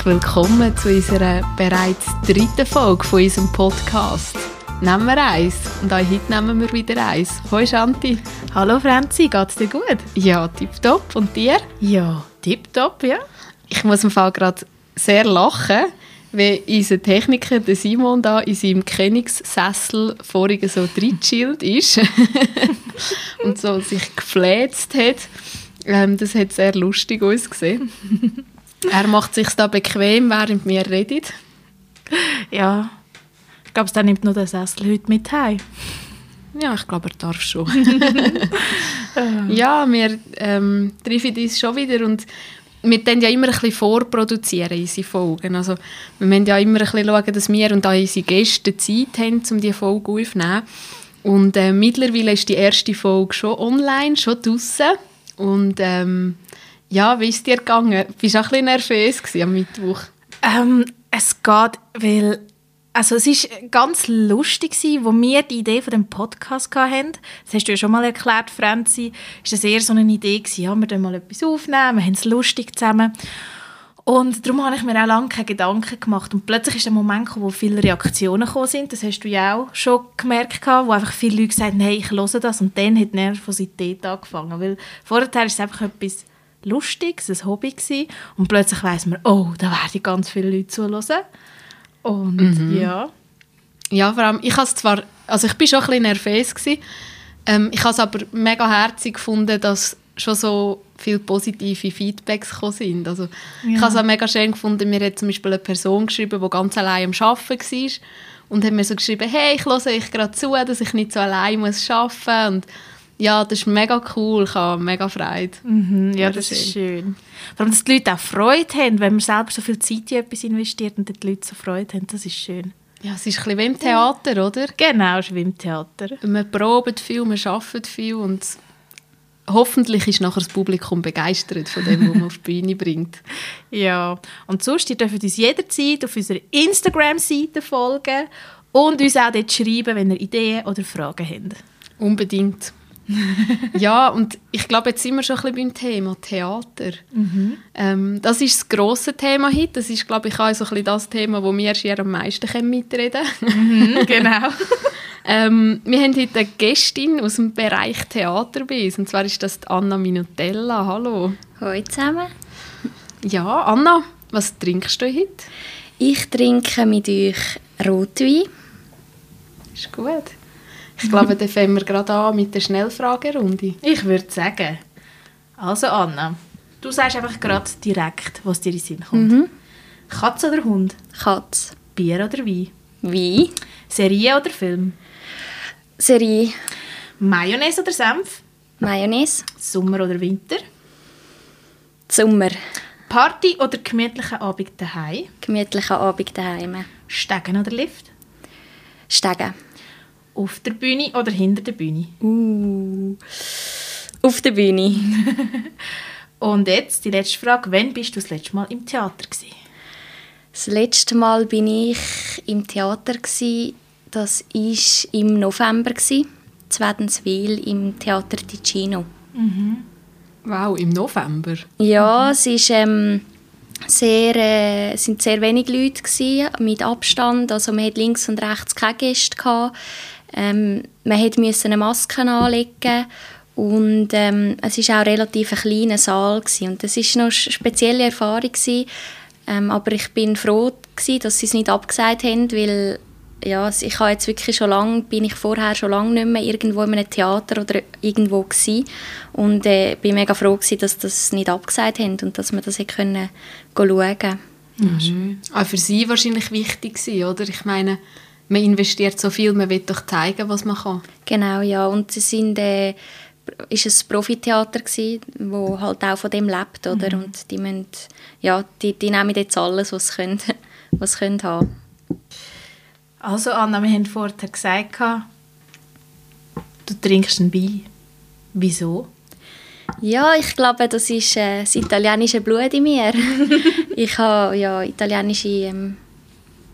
Herzlich willkommen zu unserer bereits dritten Folge von unserem Podcast. Nehmen wir eins und auch heute nehmen wir wieder eins. Hoi Shanti. Hallo Franzi, geht's dir gut? Ja, tipptopp. Und dir? Ja, tipptopp, ja. Ich muss im Fall gerade sehr lachen, wie unser Techniker, der Simon, da in seinem Königssessel vorhin so reingechillt ist und so sich gefläzt hat. Ähm, das hat sehr lustig ausgesehen. Er macht sich da bequem, während wir reden. Ja, ich glaube, der nimmt noch den Sessel heute mit heim. Ja, ich glaube, er darf schon. ja, wir ähm, treffen uns schon wieder und wir tun ja immer ein bisschen vorproduzieren, unsere Folgen. Also, wir müssen ja immer ein bisschen schauen, dass wir und auch unsere Gäste Zeit haben, um diese Folge aufzunehmen. Und äh, mittlerweile ist die erste Folge schon online, schon draußen. Und ähm, ja, wie ist dir gegangen? Bist du auch ein bisschen nervös am Mittwoch? Ähm, es geht, weil also es ist ganz lustig gewesen, wo wir die Idee von dem Podcast hatten. Das hast du ja schon mal erklärt, Franzi. Ist das eher so eine Idee gewesen, ja, wir mal etwas aufnehmen, wir haben es lustig zusammen. Und darum habe ich mir auch lange keine Gedanken gemacht. Und plötzlich ist der Moment gekommen, wo viele Reaktionen gekommen sind. Das hast du ja auch schon gemerkt, wo einfach viele Leute gesagt haben, hey, ich höre das. Und dann hat die Nervosität angefangen. Weil vorher war es einfach etwas Lustiges, ein Hobby gewesen. Und plötzlich weiss man, oh, da werden ganz viele Leute zuhören. Und mhm. ja. Ja, vor allem, ich habe zwar, also ich bin schon ein bisschen nervös gewesen, ähm, ich habe es aber mega herzig gefunden, dass schon so viele positive Feedbacks gekommen sind. Also, ja. Ich habe es auch mega schön gefunden, mir hat zum Beispiel eine Person geschrieben, die ganz allein am Arbeiten war und hat mir so geschrieben, hey, ich höre euch gerade zu, dass ich nicht so allein muss arbeiten muss. Ja, das ist mega cool, ich habe mega Freude. Mhm, ja, das, das ist schön. Vor allem, dass die Leute auch Freude haben, wenn man selber so viel Zeit in etwas investiert und die Leute so Freude haben, das ist schön. Ja, es ist ein bisschen wie im Theater, oder? Genau, es ist wie im Theater. Man probt viel, man arbeitet viel und hoffentlich ist nachher das Publikum begeistert von dem, was man auf die Bühne bringt. Ja, und sonst, ihr dürft uns jederzeit auf unserer Instagram-Seite folgen und uns auch dort schreiben, wenn ihr Ideen oder Fragen habt. Unbedingt. ja, und ich glaube, jetzt sind wir schon ein bisschen beim Thema Theater. Mhm. Ähm, das ist das grosse Thema heute. Das ist, glaube ich, auch so ein bisschen das Thema, wo wir hier am meisten mitreden können. Mhm, genau. ähm, wir haben heute eine Gästin aus dem Bereich Theater bei uns. Und zwar ist das Anna Minutella. Hallo. Hallo zusammen. Ja, Anna, was trinkst du heute? Ich trinke mit euch Rotwein. Ist gut. Ich glaube, dann fangen wir gerade an mit der Schnellfragerunde. Ich würde sagen. Also Anna, du sagst einfach gerade direkt, was dir in den Sinn kommt. Mhm. Katz oder Hund? Katz. Bier oder Wein? Wein. Serie oder Film? Serie. Mayonnaise oder Senf? Mayonnaise. Sommer oder Winter? Sommer. Party oder gemütlicher Abend daheim? Gemütlicher Abend daheim. Stegen oder Lift? Stegen. Auf der Bühne oder hinter der Bühne? Uh, auf der Bühne. Und jetzt die letzte Frage. Wann bist du das letzte Mal im Theater? Gewesen? Das letzte Mal bin ich im Theater. Gewesen. Das war im November. Gewesen. Wädenswil im Theater Ticino. Mhm. Wow, im November? Ja, mhm. es ist, ähm, sehr, äh, sind sehr wenig Leute gewesen, mit Abstand. Also man hat links und rechts keine Gäste gehabt. Ähm, man musste eine Maske anlegen und ähm, es war auch ein relativ kleiner Saal gewesen. und das war eine spezielle Erfahrung gewesen. Ähm, aber ich bin froh gewesen, dass sie es nicht abgesagt haben, weil ja, ich habe jetzt wirklich schon lange, bin ich vorher schon lange nicht mehr irgendwo in einem Theater oder irgendwo gewesen. und äh, bin mega froh gewesen, dass das nicht abgesagt haben und dass wir das können schauen. Mhm. Auch für Sie wahrscheinlich wichtig gewesen, oder? Ich meine, man investiert so viel, man will doch zeigen, was man kann. Genau, ja. Und sie sind, äh, ist ein Profitheater gsi, wo halt auch von dem lebt, oder? Mhm. Und die müssen, ja, die, die nehmen jetzt alles, was sie können, was sie können haben. Also Anna, wir haben vorher gesagt, du trinkst ein Wein. Wieso? Ja, ich glaube, das ist äh, das italienische Blut in mir. ich habe ja italienische ähm,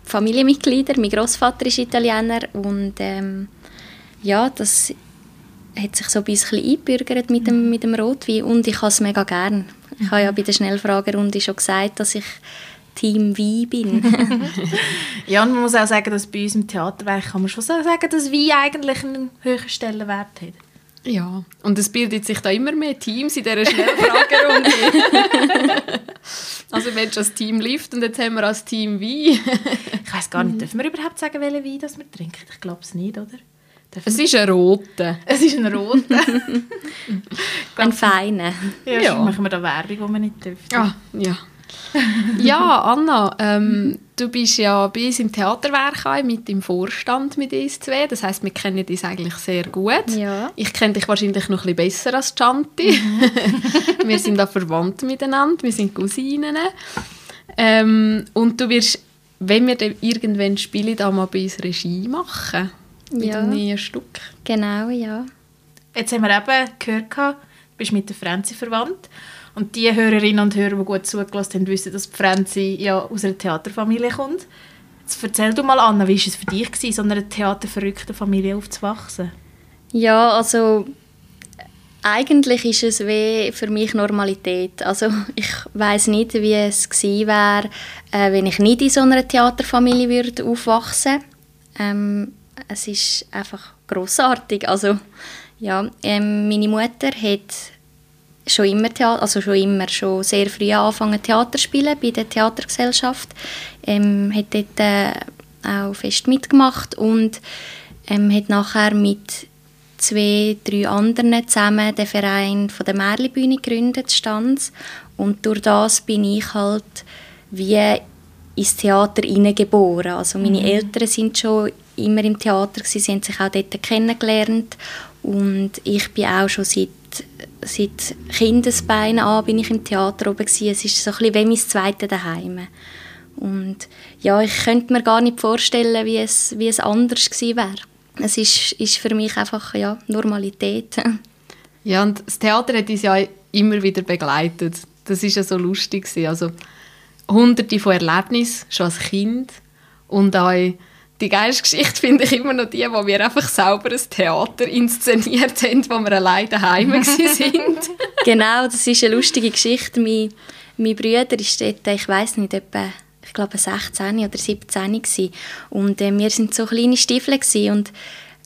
Familienmitglieder. Mein Großvater ist Italiener und ähm, ja, das hat sich so ein bisschen eingebürgert mit dem, mit dem Rotwein und ich habe es mega gern. Ich habe ja bei der Schnellfragerunde schon gesagt, dass ich Team Wein bin. ja, und man muss auch sagen, dass bei uns im Theaterwerk kann man schon sagen, dass Wein eigentlich einen höheren Stellenwert hat. Ja, und es bildet sich da immer mehr Teams in dieser Schnellfragerunde. also wenn das Team Lift und jetzt haben wir als Team Wein. ich weiß gar nicht, dürfen wir überhaupt sagen, welchen Wein das wir trinken? Ich glaube es nicht, oder? Dürfen es ist ein roter. Es ist ein roter. ein feiner. Ja, ja. machen wir da Werbung, die man nicht dürfen. Ah, ja ja, Anna, ähm, du bist ja bei uns im Theaterwerk mit im Vorstand mit uns zwei. Das heißt, wir kennen dich eigentlich sehr gut. Ja. Ich kenne dich wahrscheinlich noch ein bisschen besser als Chanti. Mhm. wir sind da verwandt miteinander, wir sind Cousinen. Ähm, und du wirst, wenn wir dann irgendwann spielen, da mal bei uns Regie machen. Mit ja. einem neuen Stück. Genau, ja. Jetzt haben wir eben gehört, du bist mit der Franzi verwandt. Und die Hörerinnen und Hörer, die gut zugelassen haben, wissen, dass Franzi ja aus einer Theaterfamilie kommt. Jetzt erzähl du mal, Anna, wie war es für dich, in so einer theaterverrückten Familie aufzuwachsen? Ja, also eigentlich ist es wie für mich Normalität. Also ich weiß nicht, wie es gewesen wäre, äh, wenn ich nicht in so einer Theaterfamilie würde aufwachsen. Ähm, es ist einfach großartig. Also ja, ähm, meine Mutter hat schon immer Theater, also schon immer schon sehr früh angefangen Theater spielen bei der Theatergesellschaft. Ähm, hat dort äh, auch fest mitgemacht und ähm, hat nachher mit zwei, drei anderen zusammen den Verein von der Märlibühne gegründet, Stanz. Und durch das bin ich halt wie ins Theater hineingeboren. Also meine mhm. Eltern sind schon immer im Theater, sie haben sich auch dort kennengelernt und ich bin auch schon seit seit Kindesbeinen an bin ich im Theater oben gewesen. Es ist so ein wie mein zweites Daheim. Und ja, ich könnte mir gar nicht vorstellen, wie es, wie es anders gewesen wäre. Es ist, ist für mich einfach ja, Normalität. Ja, und das Theater hat uns ja immer wieder begleitet. Das war ja so lustig. Also hunderte von Erlebnissen, schon als Kind. Und auch die geilste Geschichte finde ich immer noch die, wo wir einfach selber ein Theater inszeniert haben, wo wir alleine daheim sind. genau, das ist eine lustige Geschichte. Mein, mein Bruder ist dort, ich weiß nicht, etwa ich glaube 16 oder 17 gewesen. und äh, wir sind so kleine Stiefel und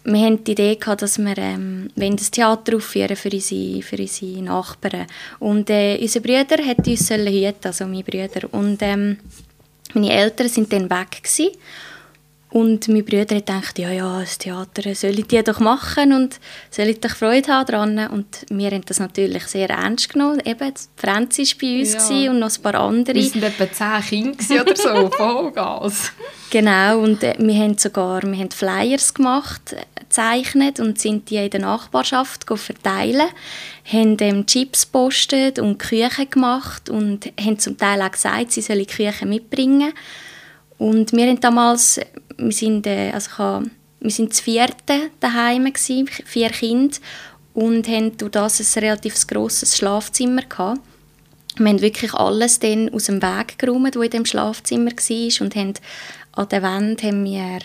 wir hatten die Idee gehabt, dass wir ähm, das Theater aufführen für unsere, für unsere Nachbarn und äh, unser Bruder hat uns hüten, also mein Bruder und ähm, meine Eltern sind dann weg gewesen. Und mein Bruder hat gedacht, ja, ja, das Theater soll ich die doch machen und soll ich doch Freude haben daran. Und wir haben das natürlich sehr ernst genommen. Eben, Franzi war bei uns ja. und noch ein paar andere. Wir waren etwa zehn Kinder oder so, Vollgas. Genau, und äh, wir haben sogar wir haben Flyers gemacht, gezeichnet und sind die in der Nachbarschaft verteilen. haben ähm, Chips postet und Küchen gemacht und haben zum Teil auch gesagt, sie sollen Küchen mitbringen. Und wir haben damals wir sind, äh, also habe, wir sind das vierte daheim gewesen, vier Kinder und haben durch das ein relativ grosses Schlafzimmer gehabt. Wir haben wirklich alles dann aus dem Weg geräumt, was in dem Schlafzimmer war und haben an der Wand haben wir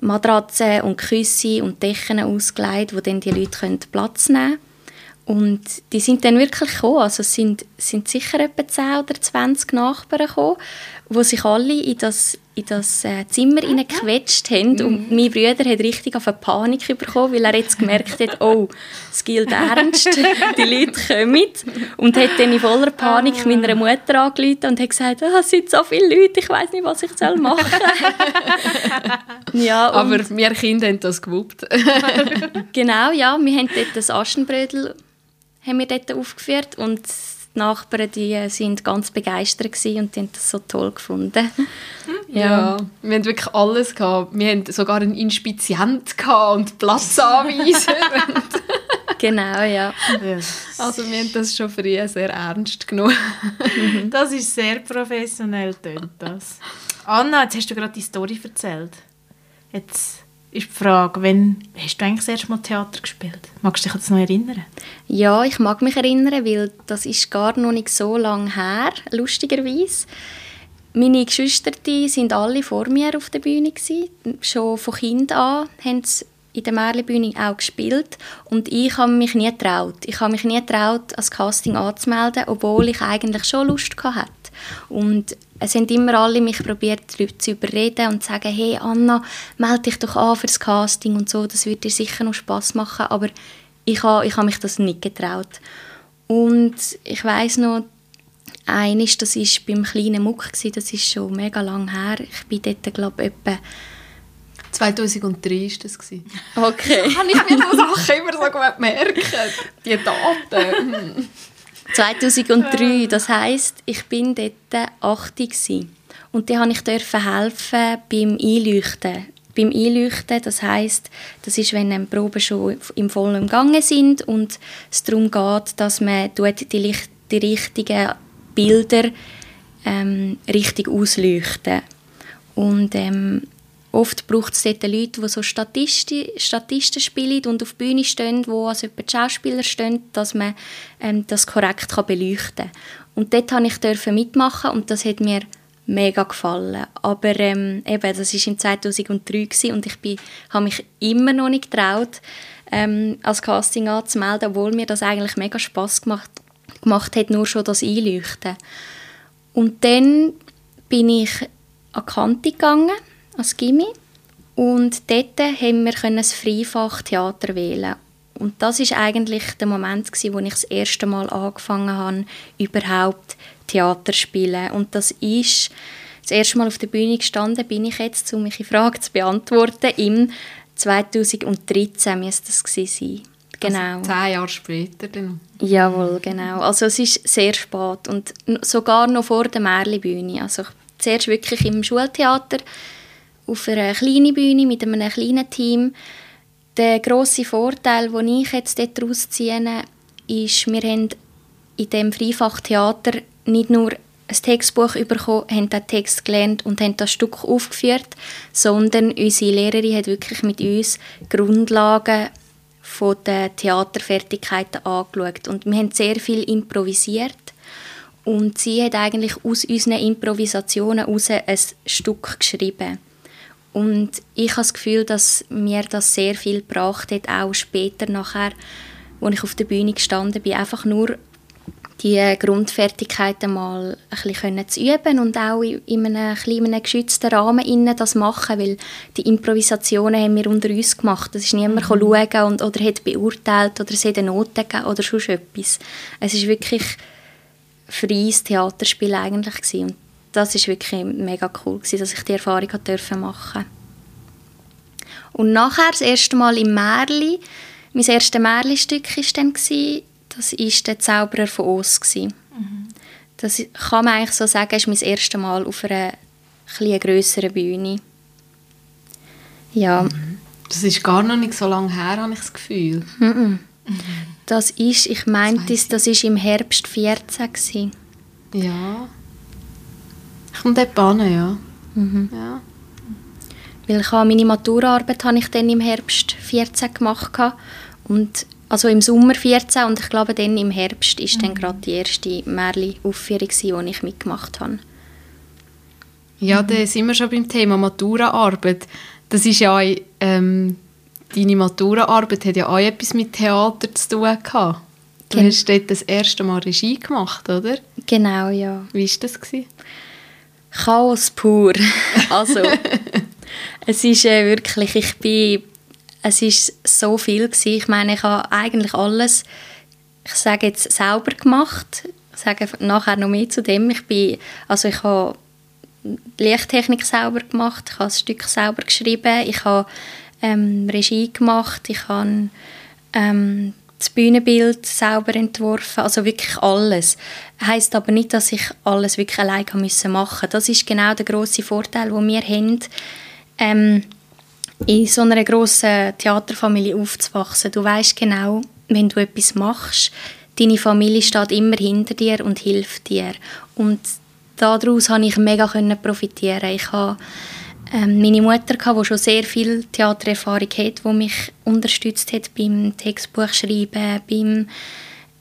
Matratzen und Küsse und Decken ausgelegt, wo dann die Leute Platz nehmen. Und die sind dann wirklich gekommen. Also es sind, sind sicher etwa 10 oder 20 Nachbarn gekommen, wo sich alle in das in das äh, Zimmer hineingequetscht haben und mhm. mein Bruder hat richtig auf eine Panik bekommen, weil er jetzt gemerkt hat, oh, es gilt ernst, die Leute kommen und hat dann in voller Panik oh. meiner Mutter angerufen und hat gesagt, oh, es sind so viele Leute, ich weiß nicht, was ich soll machen soll. ja, Aber wir Kinder haben das gewuppt. genau, ja, wir haben dort das Aschenbrödel haben wir dort aufgeführt und die Nachbarn die äh, sind ganz begeistert und haben das so toll gefunden. ja. ja. wir haben wirklich alles gehabt. Wir hatten sogar einen Inspizient und Platzanweiser. genau, ja. Also wir haben das schon früher sehr ernst genommen. das ist sehr professionell, das. Anna, jetzt hast du gerade die Story erzählt. Jetzt ist die Frage, wann hast du eigentlich das erste Mal Theater gespielt? Magst du dich an noch erinnern? Ja, ich mag mich erinnern, weil das ist gar noch nicht so lange her, lustigerweise. Meine Geschwister sind alle vor mir auf der Bühne. Schon von Kind an haben sie in der Märlibühne auch gespielt und ich habe mich nie getraut. Ich habe mich nie getraut, als Casting anzumelden, obwohl ich eigentlich schon Lust hatte. Und es haben immer alle mich probiert, Leute zu überreden und zu sagen, hey Anna, melde dich doch an für das Casting und so, das wird dir sicher noch Spaß machen, aber ich habe, ich habe mich das nicht getraut. Und ich weiß noch, eines, das war beim kleinen Muck, das ist schon mega lang her. Ich bin dort, glaube ich, etwa 2003 war das. Okay. Habe ich mir so Sachen immer so gut merken. Die Daten. 2003, das heisst, ich bin dort 80 und da durfte ich helfen beim Einleuchten. Beim Einleuchten, das heisst, das ist, wenn die Proben schon im vollen Gange sind und es darum geht, dass man die, Licht, die richtigen Bilder ähm, richtig ausleuchten. Und ähm, Oft braucht es dort Leute, die so Statisten, Statisten spielen und auf der Bühne stehen, wo also die Schauspieler stehen, dass man ähm, das korrekt kann beleuchten kann. Und dort durfte ich mitmachen und das hat mir mega gefallen. Aber ähm, eben, das war im 2003 und ich habe mich immer noch nicht getraut, ähm, als Casting anzumelden, obwohl mir das eigentlich mega Spass gemacht, gemacht hat, nur schon das Einleuchten. Und dann bin ich an die Kante gegangen als Gimmi. Und dort haben wir das Freifach Theater wählen. Und das ist eigentlich der Moment, wo ich das erste Mal angefangen habe, überhaupt Theater zu spielen. Und das ist das erste Mal auf der Bühne gestanden, bin ich jetzt, um mich die Frage zu beantworten, im 2013 müsste das sein. Genau. Also zehn Jahre später dann. Jawohl, genau. Also es ist sehr spät und sogar noch vor der Märlibühne. Also zuerst wirklich im Schultheater auf einer kleinen Bühne mit einem kleinen Team. Der grosse Vorteil, den ich jetzt daraus ziehe, ist, wir haben in dem Freifachtheater nicht nur ein Textbuch bekommen, haben den Text gelernt und haben das Stück aufgeführt, sondern unsere Lehrerin hat wirklich mit uns Grundlagen von der Theaterfertigkeiten angeschaut. Und wir haben sehr viel improvisiert. Und sie hat eigentlich aus unseren Improvisationen heraus ein Stück geschrieben. Und ich habe das Gefühl, dass mir das sehr viel gebracht hat, auch später nachher, als ich auf der Bühne gestanden bin, einfach nur die Grundfertigkeiten mal ein bisschen zu üben und auch in einem kleinen geschützten Rahmen das machen, weil die Improvisationen haben wir unter uns gemacht. Es ist niemand mhm. schauen und, oder hat beurteilt oder es hat eine Note gegeben oder sonst etwas. Es ist wirklich freies Theaterspiel eigentlich gewesen. und das ist wirklich mega cool gewesen, dass ich die Erfahrung machen durfte. Und nachher, das erste Mal im Märli, mein erstes Märli-Stück war dann, das war der Zauberer von Oz. Mhm. Das kann man eigentlich so sagen, ist mein erstes Mal auf einer etwas grösseren Bühne. Ja. Das ist gar noch nicht so lange her, habe ich das Gefühl. Mhm. Das ist, ich meinte, das, das ist im Herbst 14 gewesen. Ja. Kommt dort an, ja. Mhm. ja. Weil ich habe meine Maturaarbeit habe ich dann im Herbst 14 gemacht und also im Sommer 14 und ich glaube dann im Herbst ist mhm. dann gerade die erste Märli-Aufführung, die ich mitgemacht habe. Ja, mhm. da sind wir schon beim Thema Maturaarbeit. Das ist ja ähm, deine Maturaarbeit hat ja auch etwas mit Theater zu tun gehabt. Du Gen hast dort das erste Mal Regie gemacht, oder? Genau, ja. Wie war das? Gewesen? Chaos pur. Also, es ist äh, wirklich, ich bin, es ist so viel gewesen. Ich meine, ich habe eigentlich alles, ich sage jetzt, selber gemacht. Ich sage nachher noch mehr zu dem. Ich bin, also ich habe Lichttechnik selber gemacht, ich habe das Stück selber geschrieben, ich habe ähm, Regie gemacht, ich habe ähm, das Bühnenbild selber entworfen, also wirklich alles. Heißt aber nicht, dass ich alles wirklich allein machen musste. Das ist genau der große Vorteil, den wir haben, ähm, in so einer grossen Theaterfamilie aufzuwachsen. Du weißt genau, wenn du etwas machst, deine Familie steht immer hinter dir und hilft dir. Und daraus konnte ich mega profitieren. Ich habe ähm, meine Mutter, die schon sehr viel Theatererfahrung hat, die mich unterstützt hat beim Textbuchschreiben, beim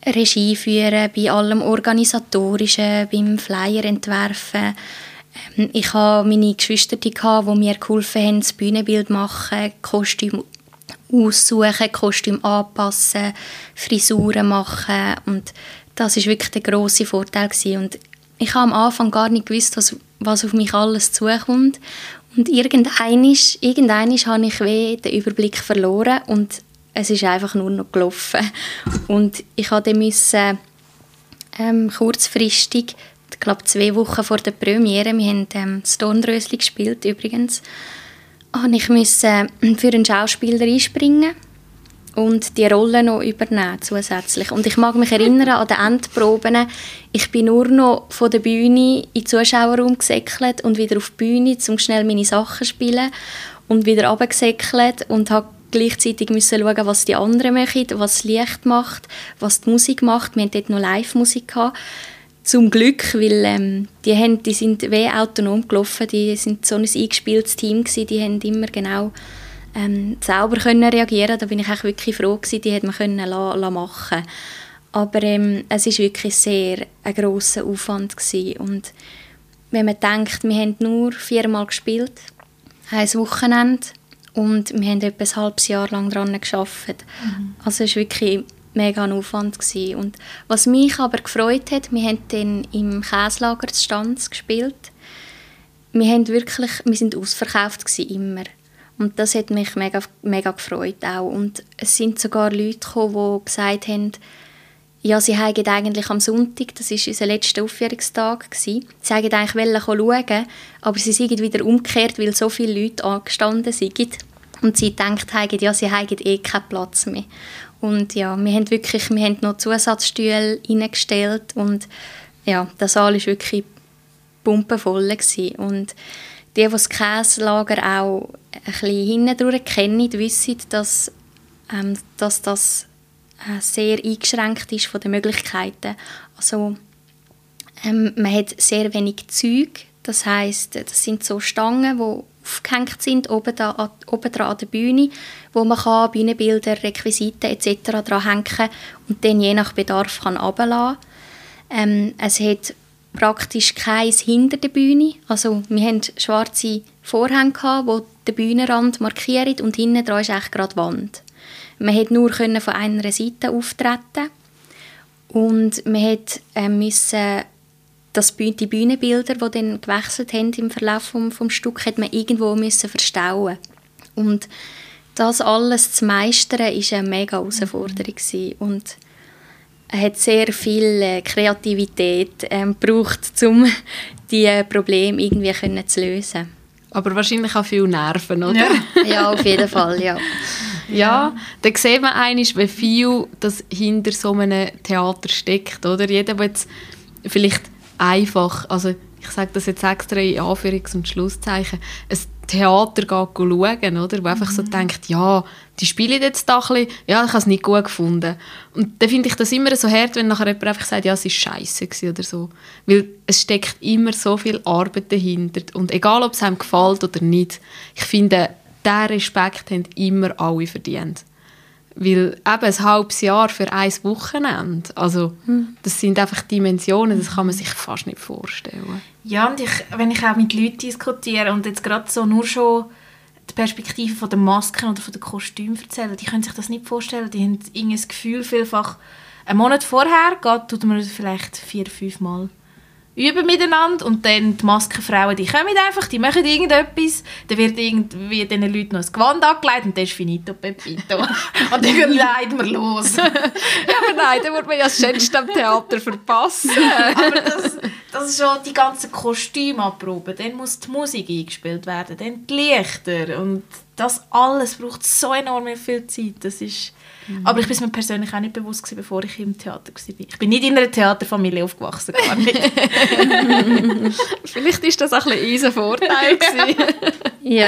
Regie führen, bei allem Organisatorischen, beim Flyer entwerfen. Ähm, ich hatte meine Geschwister, die mir geholfen haben, das Bühnenbild machen, Kostüm aussuchen, Kostüm anpassen, Frisuren machen und das ist wirklich der große Vorteil gewesen. und ich habe am Anfang gar nicht gewusst, was, was auf mich alles zukommt und irgendeinisch, irgendeinisch habe ich weh den Überblick verloren und es ist einfach nur noch gelaufen. Und ich hatte müssen ähm, kurzfristig ich glaube zwei Wochen vor der Premiere, wir haben ähm, das Dornrösli gespielt übrigens, habe ich musste für einen Schauspieler einspringen und die Rolle noch übernehmen zusätzlich. Und ich mag mich erinnern an den Endproben, ich bin nur noch von der Bühne in den Zuschauerraum gesäckelt und wieder auf die Bühne, um schnell meine Sachen zu spielen und wieder runtergesäckelt und habe gleichzeitig müssen schauen, was die anderen machen, was das Licht macht, was die Musik macht. Wir hatten dort noch Live-Musik. Zum Glück, weil ähm, die, haben, die sind wie autonom gelaufen, die sind so ein eingespieltes Team gewesen, die haben immer genau ähm, selber können reagieren Da bin ich auch wirklich froh gewesen, die hätte man können la, la machen Aber ähm, es ist wirklich sehr ein grosser Aufwand gewesen. und wenn man denkt, wir haben nur viermal gespielt, ein Wochenende und wir haben etwa ein halbes Jahr lang daran gearbeitet. Mhm. Also es war wirklich mega ein Aufwand. Gewesen. Und was mich aber gefreut hat, wir haben dann im Käslager des Stands gespielt. Wir, haben wirklich, wir sind ausverkauft gewesen, immer. Und das hat mich mega, mega gefreut auch. Und es sind sogar Leute gekommen, die gesagt haben, ja, sie wollten eigentlich am Sonntag, das war unser letzter Aufführungstag, sie wollten eigentlich schauen, aber sie sind wieder umgekehrt, weil so viele Leute angestanden sind. Und sie gedacht haben, ja, sie haben eh keinen Platz mehr. Und ja, wir haben wirklich, wir haben noch Zusatzstühle reingestellt und ja, der Saal war wirklich pumpenvoll. Gewesen. Und die, die das Käselager auch ein bisschen hindurch kennen, wissen, dass, ähm, dass das äh, sehr eingeschränkt ist von den Möglichkeiten. Also ähm, man hat sehr wenig Zeug, das heißt, das sind so Stangen, die aufgehängt sind, oben, da, oben dran an der Bühne, wo man kann Bühnenbilder, Requisiten etc. dran hängen und dann je nach Bedarf kann. Ähm, es hat praktisch keins hinter der Bühne. Also wir hatten schwarze Vorhänge, die den Bühnenrand markieren und hinten dran ist echt gerade Wand. Man konnte nur von einer Seite auftreten und man musste äh, müssen das, die Bühnenbilder, die dann gewechselt haben im Verlauf vom, vom Stück, hat irgendwo müssen verstauen. Und das alles zu meistern, war eine mega Herausforderung. Mhm. Und hat sehr viel äh, Kreativität ähm, gebraucht, um diese Probleme irgendwie können zu lösen. Aber wahrscheinlich auch viel Nerven, oder? Ja, ja auf jeden Fall, ja. Ja, dann sieht man eigentlich, wie viel das hinter so einem Theater steckt, oder? Jeder, der jetzt vielleicht einfach, also ich sage das jetzt extra in Anführungs- und Schlusszeichen, ein Theater schauen, oder? Wo einfach mhm. so denkt, ja, die spielen jetzt da ein bisschen, ja, ich habe es nicht gut gefunden. Und dann finde ich das immer so hart, wenn nachher jemand einfach sagt, ja, es war scheiße oder so. Weil es steckt immer so viel Arbeit dahinter. Und egal, ob es einem gefällt oder nicht, ich finde, diesen Respekt haben immer alle verdient. Weil eben ein halbes Jahr für ein Wochenende, also hm. das sind einfach Dimensionen, das kann man sich fast nicht vorstellen. Ja, und ich, wenn ich auch mit Leuten diskutiere und jetzt gerade so nur schon die Perspektive von den Masken oder von den Kostümen erzählen, die können sich das nicht vorstellen. Die haben irgendwie das Gefühl, vielfach einen Monat vorher geht, tut man vielleicht vier, fünf Mal üben miteinander und dann die Maskenfrauen, die kommen einfach, die machen irgendetwas, dann wird irgendwie diesen Leuten noch ein Gewand angelegt und dann ist finito pepito. und dann leiden wir los. ja, aber nein, dann wird man ja das Schönste am Theater verpassen. aber das, das ist schon die ganzen Kostüme abproben, dann muss die Musik eingespielt werden, dann die Lichter und das alles braucht so enorm viel Zeit, das ist Mhm. Aber ich bin mir persönlich auch nicht bewusst gewesen, bevor ich im Theater war. Ich bin nicht in einer Theaterfamilie aufgewachsen, gar nicht. Vielleicht ist das auch ein bisschen unser Vorteil ja.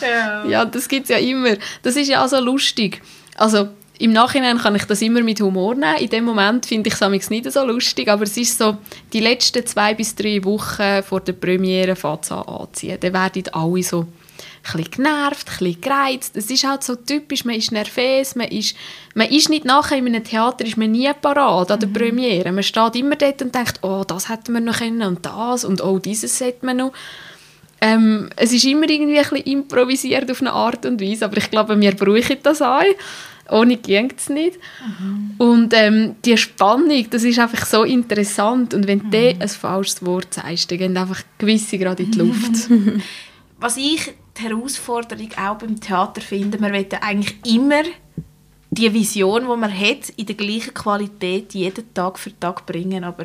ja. Ja, das gibt es ja immer. Das ist ja auch so lustig. Also im Nachhinein kann ich das immer mit Humor nehmen. In dem Moment finde ich es nicht so lustig, aber es ist so, die letzten zwei bis drei Wochen vor der Premiere fängt es an anziehen. Dann werden alle so bisschen genervt, ein bisschen gereizt. Es ist halt so typisch, man ist nervös, man ist, man ist nicht nachher in einem Theater, ist man nie parat an der mhm. Premiere. Man steht immer dort und denkt, oh, das hätten wir noch können und das und oh, dieses hätte man noch. ähm, es ist immer irgendwie ein bisschen improvisiert auf eine Art und Weise, aber ich glaube, wir brauchen das auch. Ohne ging es nicht. Mhm. Und ähm, die Spannung, das ist einfach so interessant. Und wenn mhm. du ein falsches Wort sagst, dann gehen einfach gewisse gerade in die Luft. Was ich die Herausforderung auch beim Theater finde, man will eigentlich immer die Vision, die man hat, in der gleichen Qualität jeden Tag für Tag bringen. Aber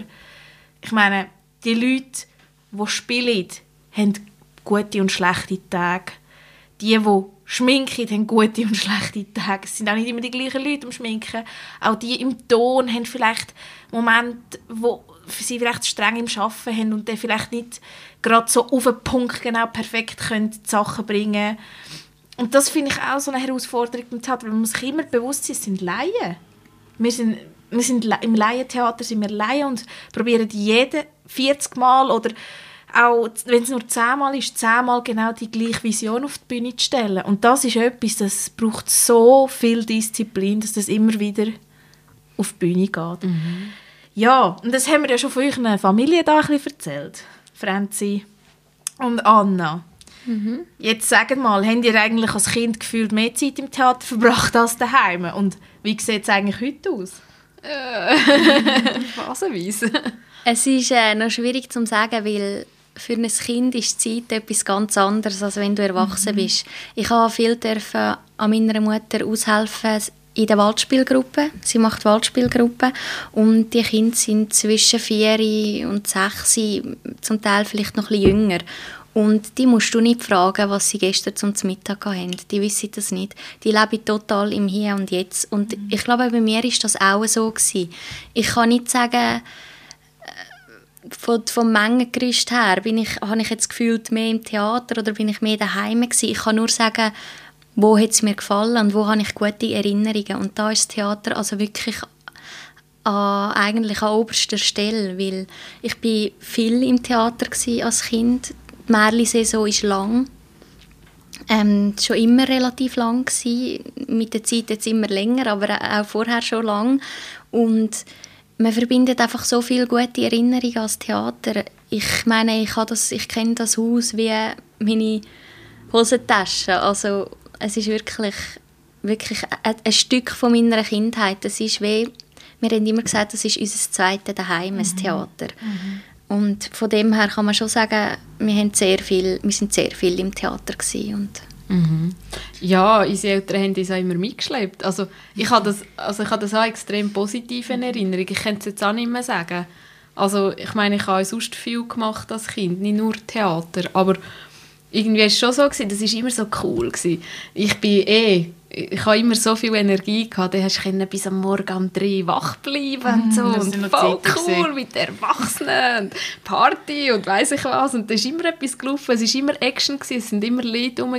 ich meine, die Leute, die spielen, haben gute und schlechte Tage. Die, die schminken, haben gute und schlechte Tage. Es sind auch nicht immer die gleichen Leute am Schminken. Auch die im Ton haben vielleicht Momente, wo sie vielleicht streng im Arbeiten haben und dann vielleicht nicht gerade so auf den Punkt genau perfekt können die Sachen bringen Und das finde ich auch so eine Herausforderung beim Theater, weil man sich immer bewusst sein, es sind Laien. Wir sind, wir sind im Laientheater sind wir Laien und probieren jeden 40 Mal oder auch wenn es nur zehnmal ist, zehnmal genau die gleiche Vision auf die Bühne zu stellen. Und das ist etwas, das braucht so viel Disziplin, dass das immer wieder auf die Bühne geht. Mhm. Ja, und das haben wir ja schon von eurer Familie da ein bisschen erzählt. Franzi und Anna. Mhm. Jetzt sagt mal, habt ihr eigentlich als Kind gefühlt mehr Zeit im Theater verbracht als daheim? Und wie sieht es eigentlich heute aus? Äh, phasenweise. Es ist äh, noch schwierig zu sagen, weil für ein Kind ist Zeit etwas ganz anderes, als wenn du erwachsen mhm. bist. Ich habe viel dürfen an meiner Mutter aushelfen in der Waldspielgruppe. Sie macht Waldspielgruppe und die Kinder sind zwischen vier und sechs, zum Teil vielleicht noch ein bisschen jünger. Und die musst du nicht fragen, was sie gestern zum Mittag haben. Die wissen das nicht. Die leben total im Hier und Jetzt. Und mhm. ich glaube, bei mir ist das auch so gewesen. Ich kann nicht sagen, von, vom Mengengerüst her, bin ich, habe ich jetzt gefühlt mehr im Theater oder bin ich mehr daheim gewesen? Ich kann nur sagen, wo hat es mir gefallen und wo habe ich gute Erinnerungen. Und da ist das Theater also wirklich an, eigentlich an oberster Stelle, weil ich bin viel im Theater als Kind. Die Märli-Saison ist lang. Ähm, schon immer relativ lang gewesen. mit der Zeit jetzt immer länger, aber auch vorher schon lang. Und man verbindet einfach so viele gute Erinnerungen als Theater. Ich meine, ich, das, ich kenne das Haus wie meine Hosentasche. Also es ist wirklich, wirklich ein, ein Stück von meiner Kindheit. Das ist wie, wir haben immer gesagt, das ist unser zweites Daheim, mhm. Theater. Mhm. Und von dem her kann man schon sagen, wir, haben sehr viel, wir sind sehr viel im Theater und Mhm. Ja, unsere Eltern haben uns auch immer mitgeschleppt. Also ich habe das, also ich habe das auch extrem positiv in Erinnerung. Ich kann es jetzt auch nicht mehr sagen. Also ich meine, ich habe sonst viel gemacht als Kind, nicht nur Theater, aber irgendwie war es schon so, gewesen, das war immer so cool. Gewesen. Ich bin eh ich habe immer so viel Energie gehabt, dann hast du bis am Morgen um drei wach bleiben und mm, so und voll cool mit den Erwachsenen und Party und weiss ich was und da ist immer etwas gelaufen, es war immer Action, gewesen, es sind immer Leute rum,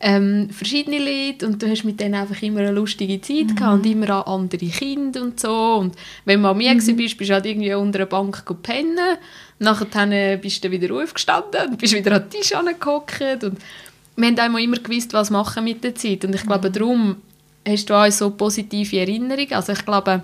ähm, verschiedene Leute und du hast mit denen einfach immer eine lustige Zeit mhm. gehabt und immer an andere Kinder und so und wenn du mal mir mhm. bist, bist du halt irgendwie unter einer Bank pennen, nachher bist du wieder aufgestanden und bist wieder an den Tisch angehockt und wir haben einmal immer gewusst, was machen mit der Zeit und ich glaube, mhm. darum hast du auch so positive Erinnerungen. Also ich glaube,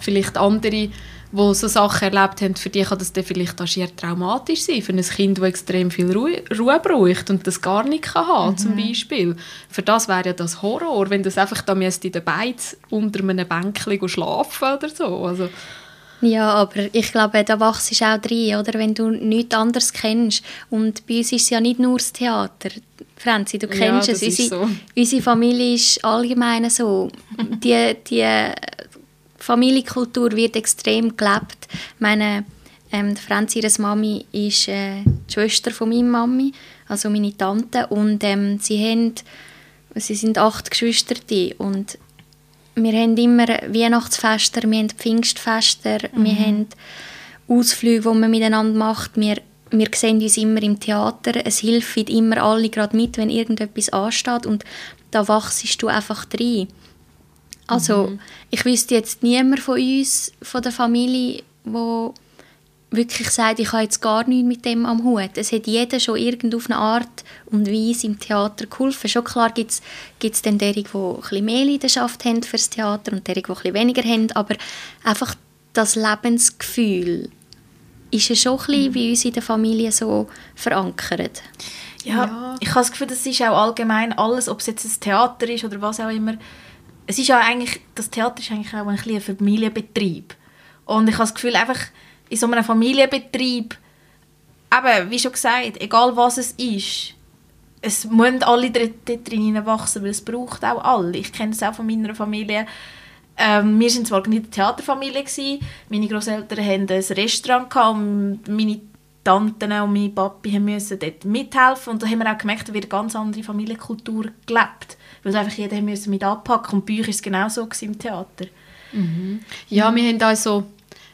vielleicht andere, die so Sachen erlebt haben, für die kann das dann vielleicht auch schier traumatisch sein. Für ein Kind, das extrem viel Ruhe, Ruhe braucht und das gar nicht kann haben, mhm. zum Beispiel. Für das wäre ja das Horror, wenn das einfach da müsste in den Beiz unter einem Bänkchen schlafen oder so. Also, ja, aber ich glaube, da wachst du auch drin, oder? Wenn du nichts anderes kennst. Und bei uns ist es ja nicht nur das Theater. Franzi, du kennst ja, es. Unsere, so. unsere Familie ist allgemein so. Die, die Familienkultur wird extrem gelebt. Meine, ähm, Franzi, ihre Mami, ist äh, die Schwester von meiner Mami, also meine Tante. Und ähm, sie, haben, sie sind acht Geschwister. Und wir haben immer Weihnachtsfeste, wir haben Pfingstfeste, mhm. wir haben Ausflüge, die man miteinander macht. Wir, wir sehen uns immer im Theater. Es hilft immer alle gerade mit, wenn irgendetwas ansteht. Und da wachst du einfach rein. Also, mhm. ich wüsste jetzt niemand von uns, von der Familie, wo wirklich sagt, ich habe jetzt gar nichts mit dem am Hut. Es hat jeder schon irgend auf eine Art und Weise im Theater geholfen. Schon klar gibt es dann derige, die ein bisschen mehr Leidenschaft haben für das Theater und derige, die ein bisschen weniger haben, aber einfach das Lebensgefühl, ist es schon ein bisschen bei uns in der Familie so verankert. Ja, ja, ich habe das Gefühl, das ist auch allgemein alles, ob es jetzt ein Theater ist oder was auch immer. Es ist ja eigentlich, das Theater ist eigentlich auch ein, ein Familienbetrieb. Und ich habe das Gefühl, einfach in so einem Familienbetrieb, eben, wie schon gesagt, egal was es ist, es müssen alle dort drin wachsen, weil es braucht auch alle. Ich kenne es auch von meiner Familie. Ähm, wir sind zwar nicht eine Theaterfamilie gewesen, meine Großeltern hatten ein Restaurant und meine Tanten und mein Papi mussten dort mithelfen und da haben wir auch gemerkt, da wird eine ganz andere Familienkultur gelebt, weil einfach jeder musste mit anpacken und bei euch war es genau so im Theater. Mhm. Ja, wir haben also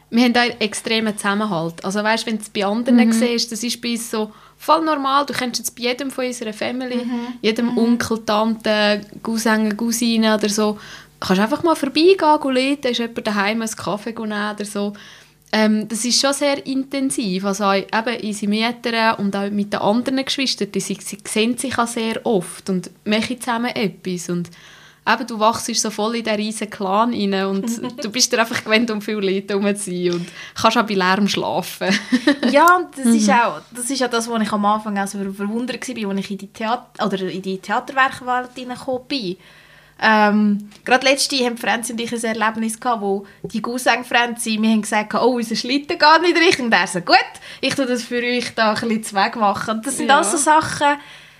wir haben einen extremen Zusammenhalt. Also weißt, wenn du es bei anderen mhm. siehst, das ist bei uns so voll normal. Du kennst jetzt bei jedem von unserer Family, mhm. jedem mhm. Onkel, Tante, Cousin, Cousine oder so, kannst einfach mal vorbeigehen, gehen, ist jemand daheim einen Kaffee nehmen oder so. Ähm, das ist schon sehr intensiv. Also eben unsere Mütter und auch mit den anderen Geschwistern, die, sie, sie sehen sich auch sehr oft und machen zusammen etwas. Und eben, du wachst so voll in diesen riesen Clan rein und du bist dir einfach gewöhnt, um viele Leute herum zu sein und kannst auch bei Lärm schlafen. ja, und das ist auch das, ist auch das, was ich am Anfang auch so verwundert war, als ich in die, Theater oder in die Theaterwerkwelt reingekommen bin. Ähm, gerade letzte haben Franzi und ich ein Erlebnis gehabt, wo die Cousin Franzi, wir haben gesagt, oh, unser Schlitten geht nicht richtig. Und er so, gut, ich tue das für euch da ein bisschen zu Weg machen. Das sind ja. alles so Sachen,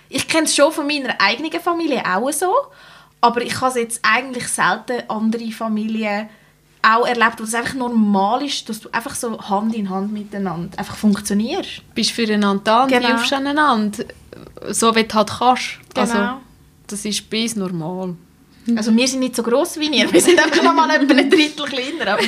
ich kenne es schon von meiner eigenen Familie auch so, aber ich habe jetzt eigentlich selten andere Familien auch erlebt, wo es einfach normal ist, dass du einfach so Hand in Hand miteinander einfach funktionierst. Bist füreinander da und genau. hilfst aneinander, so wie du halt kannst. Also, genau. Also, das ist bei uns normal. Also wir sind nicht so gross wie ihr, wir sind einfach noch mal etwa ein Drittel kleiner.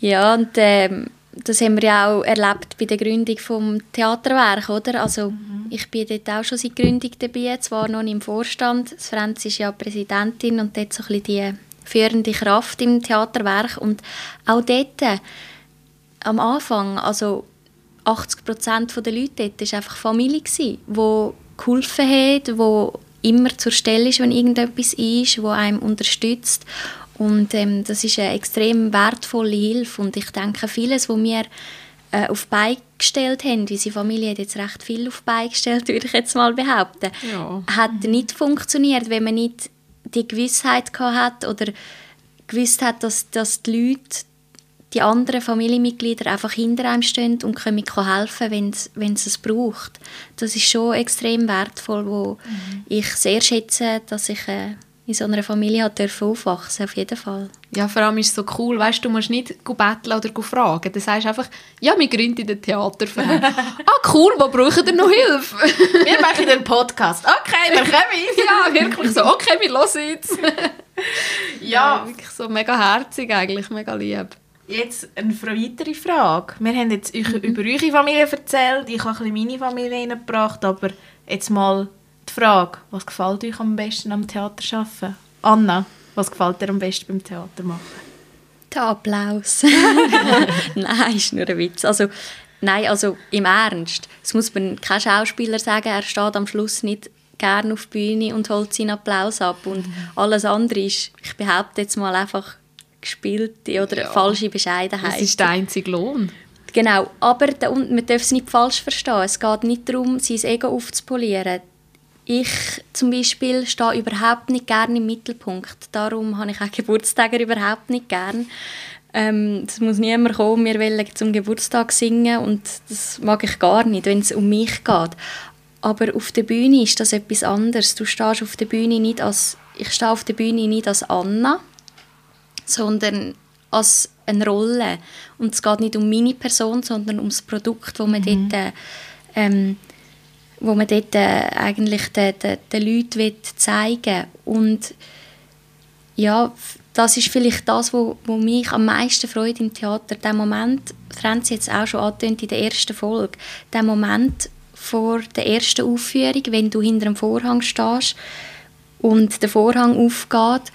ja, und ähm, das haben wir ja auch erlebt bei der Gründung des Theaterwerk, oder? Also mhm. ich bin dort auch schon seit Gründung dabei, zwar noch nicht im Vorstand. Franz ist ja Präsidentin und dort so ein bisschen die führende Kraft im Theaterwerk. Und auch dort, äh, am Anfang, also 80 Prozent der Leute dort, war einfach Familie, die geholfen hat, die immer zur Stelle ist, wenn irgendetwas ist, wo einem unterstützt. Und ähm, das ist eine extrem wertvolle Hilfe. Und ich denke, vieles, was wir äh, auf die gestellt haben, unsere Familie hat jetzt recht viel auf die gestellt, würde ich jetzt mal behaupten, ja. hat nicht funktioniert, wenn man nicht die Gewissheit hat oder gewusst hat, dass, dass die Leute, die anderen Familienmitglieder einfach hinter einem stehen und können helfen, wenn es es braucht. Das ist schon extrem wertvoll, wo mhm. ich sehr schätze, dass ich äh, in so einer Familie hat dürfen aufwachsen, auf jeden Fall. Ja, vor allem ist es so cool, weißt du, musst nicht betteln oder fragen. Du sagst einfach, ja, wir gründen den Theaterverein. ah, cool, wo brauchen ihr noch Hilfe? wir machen den Podcast. Okay, wir kommen. ja, wirklich so, okay, wir hören jetzt. ja. ja. Wirklich so mega herzig eigentlich, mega lieb. Jetzt eine weitere Frage. Wir haben jetzt mhm. über eure Familie erzählt, ich habe ein bisschen meine Familie reingebracht, aber jetzt mal die Frage, was gefällt euch am besten am Theater arbeiten? Anna, was gefällt dir am besten beim Theater machen? Der Applaus. nein, ist nur ein Witz. Also, nein, also im Ernst. Es muss man kein Schauspieler sagen, er steht am Schluss nicht gerne auf die Bühne und holt seinen Applaus ab. Und mhm. alles andere ist, ich behaupte jetzt mal einfach, gespielte oder ja. falsche Bescheidenheit. Das ist der einzige Lohn. Genau, aber man darf es nicht falsch verstehen. Es geht nicht darum, sein Ego aufzupolieren. Ich zum Beispiel stehe überhaupt nicht gerne im Mittelpunkt. Darum habe ich auch Geburtstage überhaupt nicht gern. Ähm, es muss niemand kommen, wir wollen zum Geburtstag singen und das mag ich gar nicht, wenn es um mich geht. Aber auf der Bühne ist das etwas anderes. Du stehst auf der Bühne nicht als, ich stehe auf der Bühne nicht als Anna, sondern als eine Rolle. Und es geht nicht um meine Person, sondern um das Produkt, das man mhm. dort ähm, wo man dort äh, eigentlich den, den, den Leuten will zeigen Und ja, das ist vielleicht das, wo, wo mich am meisten freut im Theater. Der Moment, Franz jetzt auch schon angetönt in der ersten Folge, der Moment vor der ersten Aufführung, wenn du hinter dem Vorhang stehst und der Vorhang aufgeht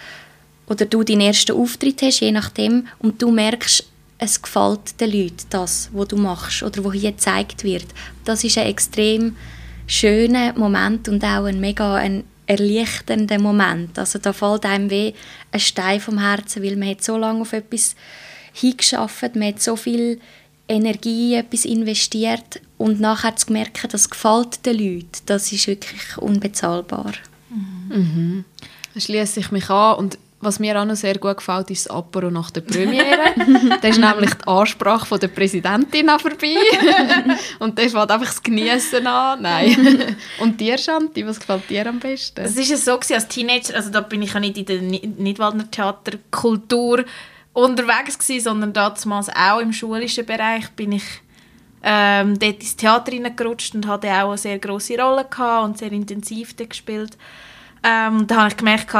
oder du deinen ersten Auftritt hast, je nachdem, und du merkst, es gefällt den Leuten, das, was du machst oder was hier gezeigt wird. Das ist ein extrem schöner Moment und auch ein mega ein erleichternder Moment. Also da fällt einem weh ein Stein vom Herzen, weil man hat so lange auf etwas hingeschafft, man hat so viel Energie in etwas investiert und nachher zu merken, das gefällt den Leuten, das ist wirklich unbezahlbar. Mhm. Da schließe ich mich an und was mir auch noch sehr gut gefällt, ist das Apero nach der Premiere. da ist nämlich die Ansprache von der Präsidentin vorbei. und das fängt einfach das Genießen an. Nein. und dir, Shanti, was gefällt dir am besten? Es war so, gewesen, als Teenager, also da bin ich ja nicht in der Nidwaldner Theaterkultur unterwegs gewesen, sondern damals auch im schulischen Bereich bin ich ähm, dort ins Theater reingerutscht und hatte auch eine sehr grosse Rolle gehabt und sehr intensiv gespielt. Ähm, da habe ich gemerkt,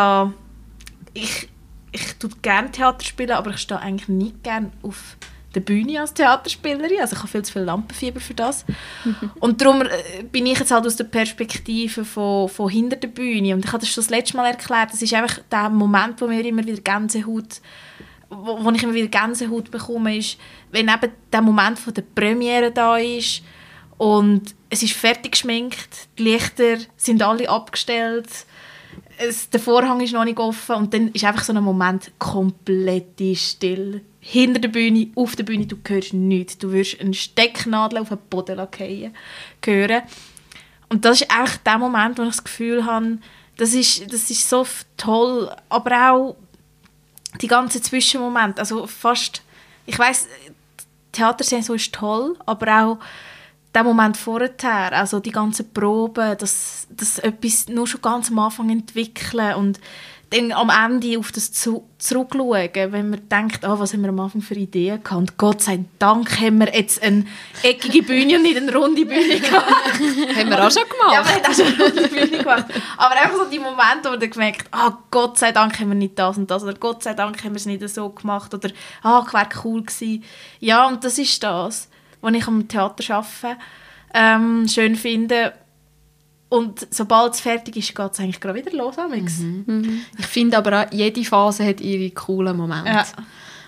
ich, ich tue gerne Theater spielen, aber ich stehe eigentlich nicht gerne auf der Bühne als Theaterspielerin. Also ich habe viel zu viel Lampenfieber für das. und darum äh, bin ich jetzt halt aus der Perspektive von, von hinter der Bühne. Und ich habe das schon das letzte Mal erklärt. Das ist einfach der Moment, wo mir immer wieder Gänsehaut wo, wo ich immer wieder Gänsehaut bekomme, ist, wenn eben der Moment von der Premiere da ist und es ist fertig geschminkt, die Lichter sind alle abgestellt, es, der Vorhang ist noch nicht offen und dann ist einfach so ein Moment komplett still. Hinter der Bühne, auf der Bühne, du hörst nichts. Du wirst eine Stecknadel auf den Boden fallen hören. Und das ist echt der Moment, wo ich das Gefühl habe, das ist, das ist so toll, aber auch die ganzen Zwischenmomente, also fast, ich weiß, Theatersensor ist toll, aber auch der Moment vorher, also die ganzen Proben, das, das etwas nur schon ganz am Anfang entwickeln und dann am Ende auf das zu, zurückschauen, wenn man denkt, oh, was haben wir am Anfang für Ideen gehabt und Gott sei Dank haben wir jetzt eine eckige Bühne und nicht eine runde Bühne gehabt. haben wir auch schon gemacht. Ja, wir haben auch schon eine runde Bühne gemacht. Aber einfach so die Momente, wo man dann gemerkt oh, Gott sei Dank haben wir nicht das und das oder Gott sei Dank haben wir es nicht so gemacht oder ah, oh, wäre cool gewesen. Ja, und das ist das die ich am Theater arbeite, ähm, schön finde. Und sobald es fertig ist, geht es eigentlich gerade wieder los. Mhm. Mhm. Ich finde aber auch, jede Phase hat ihre coolen Momente. Ja.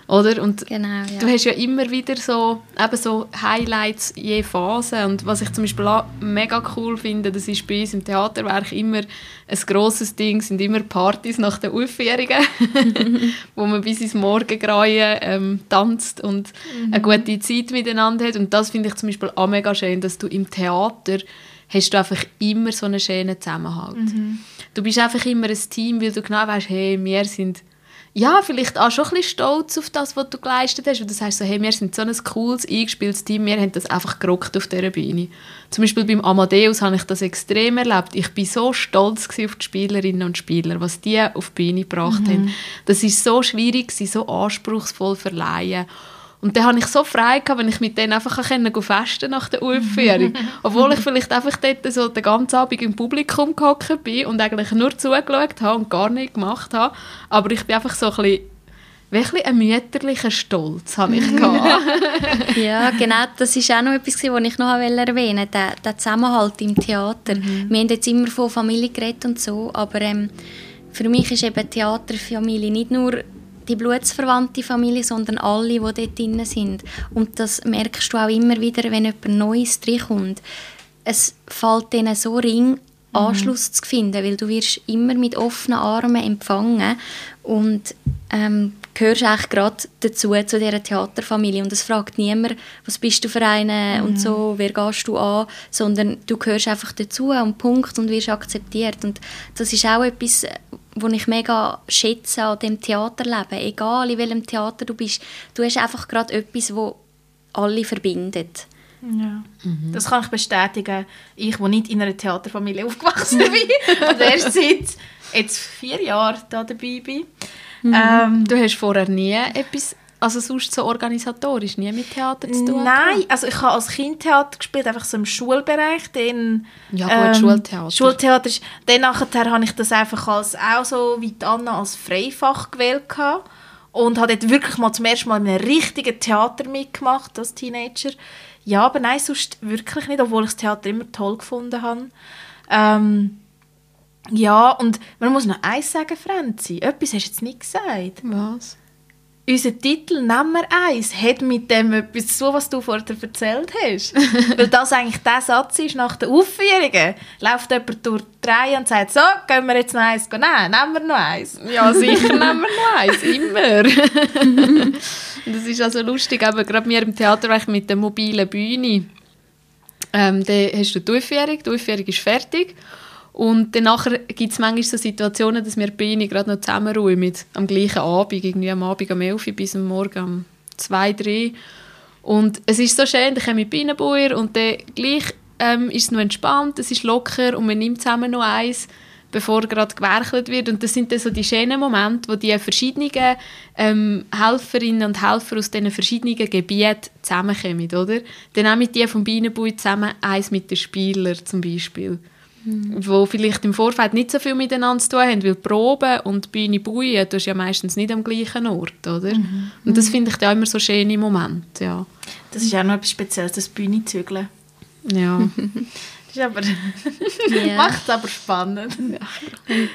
Oder? Und genau, ja. du hast ja immer wieder so, eben so Highlights je Phase. Und was ich zum Beispiel auch mega cool finde, das ist bei uns im Theaterwerk immer ein grosses Ding, sind immer Partys nach den Aufführungen, wo man bis ins Morgengrauen ähm, tanzt und mhm. eine gute Zeit miteinander hat. Und das finde ich zum Beispiel auch mega schön, dass du im Theater hast du einfach immer so einen schönen Zusammenhalt. Mhm. Du bist einfach immer ein Team, weil du genau weißt, hey, wir sind ja, vielleicht auch schon ein bisschen stolz auf das, was du geleistet hast. Und das heißt so, hey, wir sind so ein cooles, eingespieltes Team, wir haben das einfach gerockt auf dieser Bühne. Zum Beispiel beim Amadeus habe ich das extrem erlebt. Ich bin so stolz auf die Spielerinnen und Spieler, was die auf die Bühne gebracht mhm. haben. Das ist so schwierig, so anspruchsvoll verleihen. Und dann hatte ich so frei, gehabt, wenn ich mit denen einfach festen nach der Aufführung. Obwohl ich vielleicht einfach dort so den ganzen Abend im Publikum gehockt bin und eigentlich nur zugeschaut habe und gar nichts gemacht habe. Aber ich bin einfach so ein bisschen wirklich ein mütterlicher Stolz habe ich ja, genau, das ist auch noch etwas, was ich noch erwähnen wollte, der, der Zusammenhalt im Theater. Mhm. Wir haben jetzt immer von Familie geredet und so, aber ähm, für mich ist eben Theaterfamilie nicht nur die blutsverwandte Familie, sondern alle, die dort drin sind. Und das merkst du auch immer wieder, wenn jemand Neues reinkommt. Es fällt denen so ring, Anschluss mhm. zu finden, weil du wirst immer mit offenen Armen empfangen und ähm, gehörst eigentlich gerade dazu, zu dieser Theaterfamilie. Und es fragt niemand, was bist du für eine mhm. und so, wer gehst du an, sondern du gehörst einfach dazu und Punkt und wirst akzeptiert. Und das ist auch etwas, was ich mega schätze an dem Theaterleben. Egal in welchem Theater du bist, du hast einfach gerade etwas, das alle verbindet. Ja. Mhm. Das kann ich bestätigen. Ich, die nicht in einer Theaterfamilie aufgewachsen bin und erst seit jetzt vier Jahren da dabei bin. Mhm. Ähm, du hast vorher nie etwas also sonst so organisatorisch nie mit Theater zu tun? Nein, also ich habe als Kind Theater gespielt, einfach so im Schulbereich. Dann, ja gut, ähm, Schultheater. Schultheater ist, dann nachher habe ich das einfach als, auch so wie Anna als Freifach gewählt gehabt und habe dort wirklich mal zum ersten Mal in einem richtigen Theater mitgemacht als Teenager. Ja, aber nein, sonst wirklich nicht, obwohl ich das Theater immer toll gefunden habe. Ähm, ja, und man muss noch eins sagen, Franzi. Etwas hast du jetzt nicht gesagt. Was? Unser Titel «Nehmen wir eins» hat mit dem etwas zu was du vorher erzählt hast. Weil das eigentlich der Satz ist nach den Aufführungen. Läuft jemand durch die Reihe und sagt «So, gehen wir jetzt noch eins?» Nein, nehmen wir noch eins. Ja, sicher nehmen wir noch eins, immer. Das ist also lustig, aber gerade wir im Theater mit der mobilen Bühne, ähm, dann hast du die Aufführung, die Aufführung ist fertig und dann gibt es manchmal so Situationen, dass wir die Bühne gerade noch zusammenräumen, am gleichen Abend, irgendwie am Abend um 11 Uhr bis am Morgen um 2, 3 und es ist so schön, dann komme ich Bienenbauer und dann gleich ähm, ist es noch entspannt, es ist locker und man nimmt zusammen noch eins bevor gerade gewerkelt wird. Und das sind dann so die schönen Momente, wo die verschiedenen ähm, Helferinnen und Helfer aus diesen verschiedenen Gebieten zusammenkommen, oder? Dann auch mit die vom Bienenbui zusammen, eins mit den Spielern zum Beispiel. Mhm. Wo vielleicht im Vorfeld nicht so viel miteinander zu tun haben, weil Proben und Bühne buien, das ist ja meistens nicht am gleichen Ort, oder? Mhm. Und das finde ich da immer so schöne Momente, ja. Das ist auch noch etwas Spezielles, das Bühne zügeln. Ja. ist aber yeah. macht es aber spannend. Und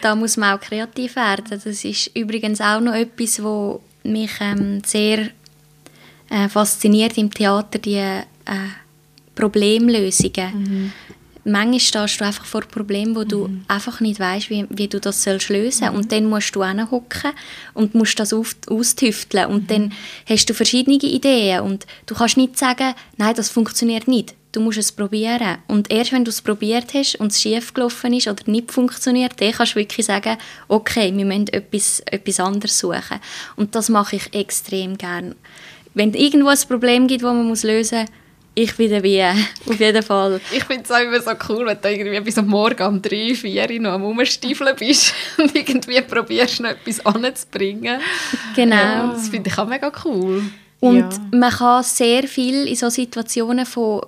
da muss man auch kreativ werden. Das ist übrigens auch noch etwas, was mich ähm, sehr äh, fasziniert im Theater, die äh, Problemlösungen. Mhm. Manchmal stehst du einfach vor Problemen, wo du mhm. einfach nicht weißt, wie, wie du das sollst lösen. Mhm. Und dann musst du hinhocken und musst das auf, austüfteln. Und mhm. dann hast du verschiedene Ideen und du kannst nicht sagen, nein, das funktioniert nicht du musst es probieren. Und erst wenn du es probiert hast und es schief gelaufen ist oder nicht funktioniert, dann kannst du wirklich sagen, okay, wir müssen etwas, etwas anderes suchen. Und das mache ich extrem gern. Wenn es irgendwo ein Problem gibt, das man muss lösen muss, ich bin dabei, auf jeden Fall. Ich finde es auch immer so cool, wenn du irgendwie bis am Morgen um 3, 4 noch am Rumstiefeln bist und irgendwie probierst, noch etwas anzubringen. Genau. das finde ich auch mega cool. Und ja. man kann sehr viel in solchen Situationen von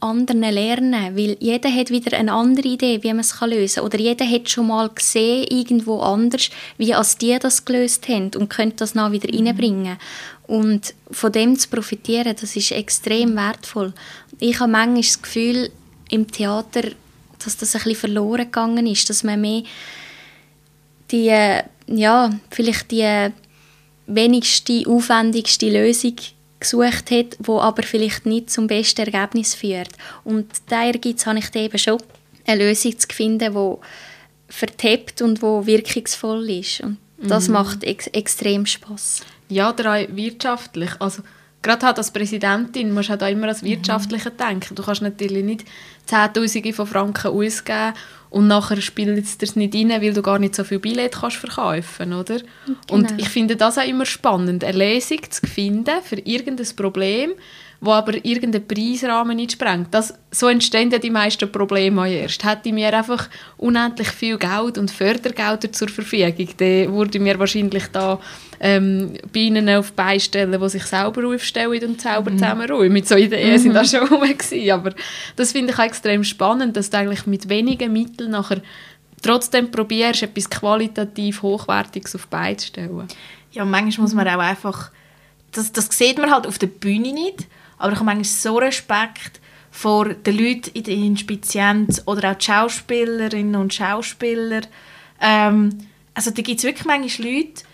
anderen lernen, weil jeder hat wieder eine andere Idee, wie man es lösen kann. Oder jeder hat schon mal gesehen, irgendwo anders, wie als die das gelöst haben und könnte das dann wieder mhm. reinbringen. Und von dem zu profitieren, das ist extrem wertvoll. Ich habe manchmal das Gefühl, im Theater, dass das ein bisschen verloren gegangen ist, dass man mehr die, ja, vielleicht die wenigste, aufwendigste Lösung gesucht hat, wo aber vielleicht nicht zum besten Ergebnis führt. Und da gibt es, habe ich eben schon eine Lösung zu finden, die vertippt und wo wirkungsvoll ist. Und das mhm. macht ex extrem Spaß. Ja, drei wirtschaftlich. Also gerade halt als Präsidentin musst du halt auch immer als Wirtschaftliche mhm. denken. Du kannst natürlich nicht Zehntausende von Franken ausgeben und nachher spielt es dir nicht rein, weil du gar nicht so viel Billett kannst verkaufen oder? Genau. Und ich finde das auch immer spannend, eine Lösung zu finden für irgendein Problem, wo aber irgendeinen Preisrahmen nicht sprengt. Das, so entstehen ja die meisten Probleme erst. Hätte ich mir einfach unendlich viel Geld und Fördergelder zur Verfügung, dann würde mir wahrscheinlich da ähm, Bienen auf beistellen, die sich selber aufstellen und selber mhm. zusammenräumen. Mit so Ideen mhm. sind da schon rum Aber das finde ich auch extrem spannend, dass du eigentlich mit wenigen Mitteln nachher trotzdem probierst, etwas qualitativ Hochwertiges auf die zu stellen. Ja, manchmal muss man auch einfach, das, das sieht man halt auf der Bühne nicht, aber ich habe manchmal so Respekt vor den Leuten in der Inspizienz oder auch die Schauspielerinnen und Schauspieler. Ähm, also da gibt es wirklich manchmal Leute,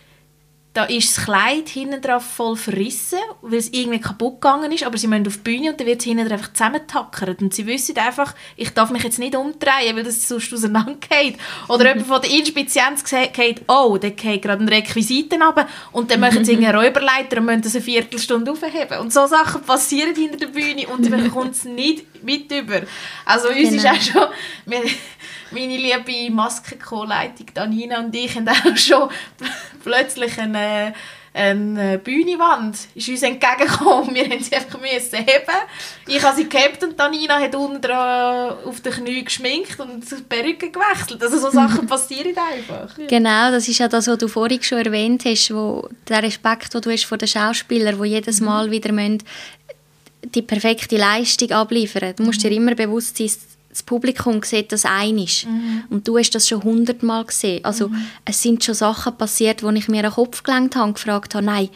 da ist das Kleid hinten drauf voll verrissen, weil es irgendwie kaputt gegangen ist, aber sie müssen auf die Bühne und dann wird es hinten einfach zusammentackert und sie wissen einfach, ich darf mich jetzt nicht umdrehen, weil das sonst auseinandergeht. Oder jemand von der Inspizienz geht, oh, da geht gerade ein Requisiten runter und dann machen sie einen Räuberleiter und müssen das eine Viertelstunde aufheben. Und so Sachen passieren hinter der Bühne und man kommt es nicht mit über. Also uns genau. ist auch schon... Wir, meine liebe Maskenko-Leitung Danina und ich haben auch schon plötzlich eine, eine Bühnenwand ist uns entgegengekommen. Wir mussten sie einfach müssen heben. Ich habe sie gehabt und Danina hat unten auf den Knie geschminkt und die Perücke gewechselt. Also so Sachen passieren einfach. Genau, das ist ja das, was du vorhin schon erwähnt hast, wo der Respekt, den du hast vor den Schauspielern, die jedes mhm. Mal wieder müssen, die perfekte Leistung abliefern. Du musst dir immer bewusst sein, das Publikum sieht das einig mhm. und du hast das schon hundertmal gesehen. Also mhm. es sind schon Sachen passiert, wo ich mir den Kopf gelenkt habe und gefragt habe, nein,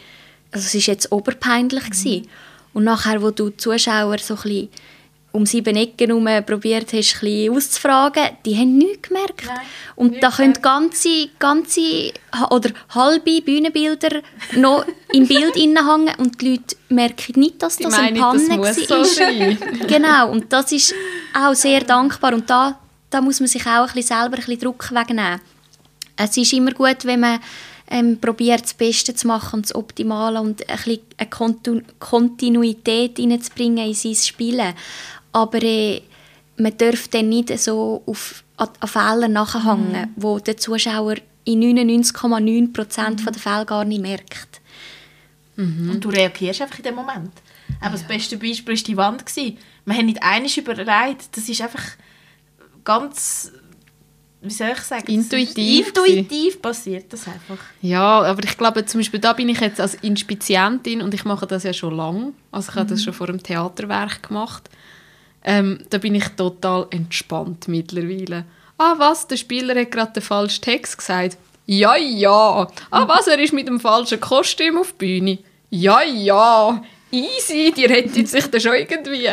also es ist jetzt oberpeinlich mhm. gewesen. Und nachher, wo du die Zuschauer so ein bisschen um sieben Ecken herum probiert hast, ein auszufragen, die haben nichts gemerkt. Nein, und nicht da können ganze, ganze oder halbe Bühnenbilder noch im Bild hängen und die Leute merken nicht, dass das eine Panne das muss so sein. genau, und das ist auch sehr dankbar. Und da, da muss man sich auch ein bisschen selber ein bisschen Druck wegnehmen. Es ist immer gut, wenn man ähm, probiert das Beste zu machen und das Optimale und ein bisschen eine Kontinuität reinzubringen in sein Spielen. Aber äh, man darf dann nicht so auf, an, an Fehler nachhängen, mhm. wo der Zuschauer in 99,9% mhm. der Fälle gar nicht merkt. Mhm. Und du reagierst einfach in dem Moment. Aber ja. das beste Beispiel war die Wand. Gewesen. Wir haben nicht einiges überlegt. Das ist einfach ganz wie soll ich sagen? Intuitiv. Intuitiv passiert das einfach. Ja, aber ich glaube, zum Beispiel da bin ich jetzt als Inspizientin und ich mache das ja schon lange. Also ich mhm. habe das mhm. schon vor einem Theaterwerk gemacht. Ähm, da bin ich total entspannt mittlerweile. Ah, was? Der Spieler hat gerade den falschen Text gesagt. Ja, ja. Ah, was? Er ist mit dem falschen Kostüm auf die Bühne. Ja, ja. Easy, die rettet sich da schon irgendwie.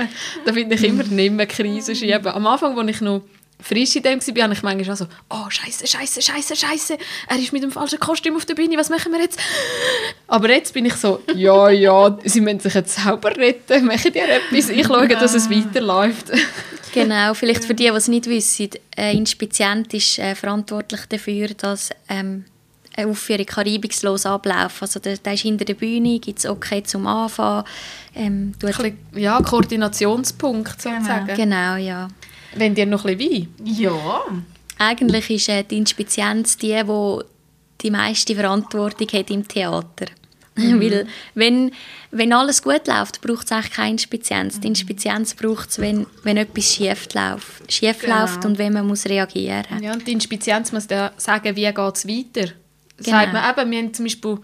Da finde ich immer nicht mehr Krise schieben. Am Anfang, als ich noch frisch in dem war, habe ich manchmal auch so, oh, scheiße, scheiße, scheiße, scheiße, er ist mit dem falschen Kostüm auf der Bühne, was machen wir jetzt? Aber jetzt bin ich so, ja, ja, sie müssen sich jetzt selber retten, machen die etwas, ich schaue, dass es weiterläuft. genau, vielleicht für die, die es nicht wissen, ein Inspizient ist äh, verantwortlich dafür, dass ähm, eine Aufführung reibungslos ablaufen Also der, der ist hinter der Bühne, gibt es okay zum Anfang. Ähm, ja, Koordinationspunkt sozusagen. Genau, genau ja. Wenn dir noch ein bisschen Wein? Ja. Eigentlich ist äh, die Inspizienz die, die die meiste Verantwortung hat im Theater. Mhm. Weil wenn, wenn alles gut läuft, braucht es eigentlich keine Inspizienz. Die Inspizienz braucht es, wenn, wenn etwas schief läuft, schief genau. läuft und wenn man muss reagieren muss. Ja, und die Inspizienz muss dann sagen, wie geht es weiter. Genau. Sagt man eben, wir haben zum Beispiel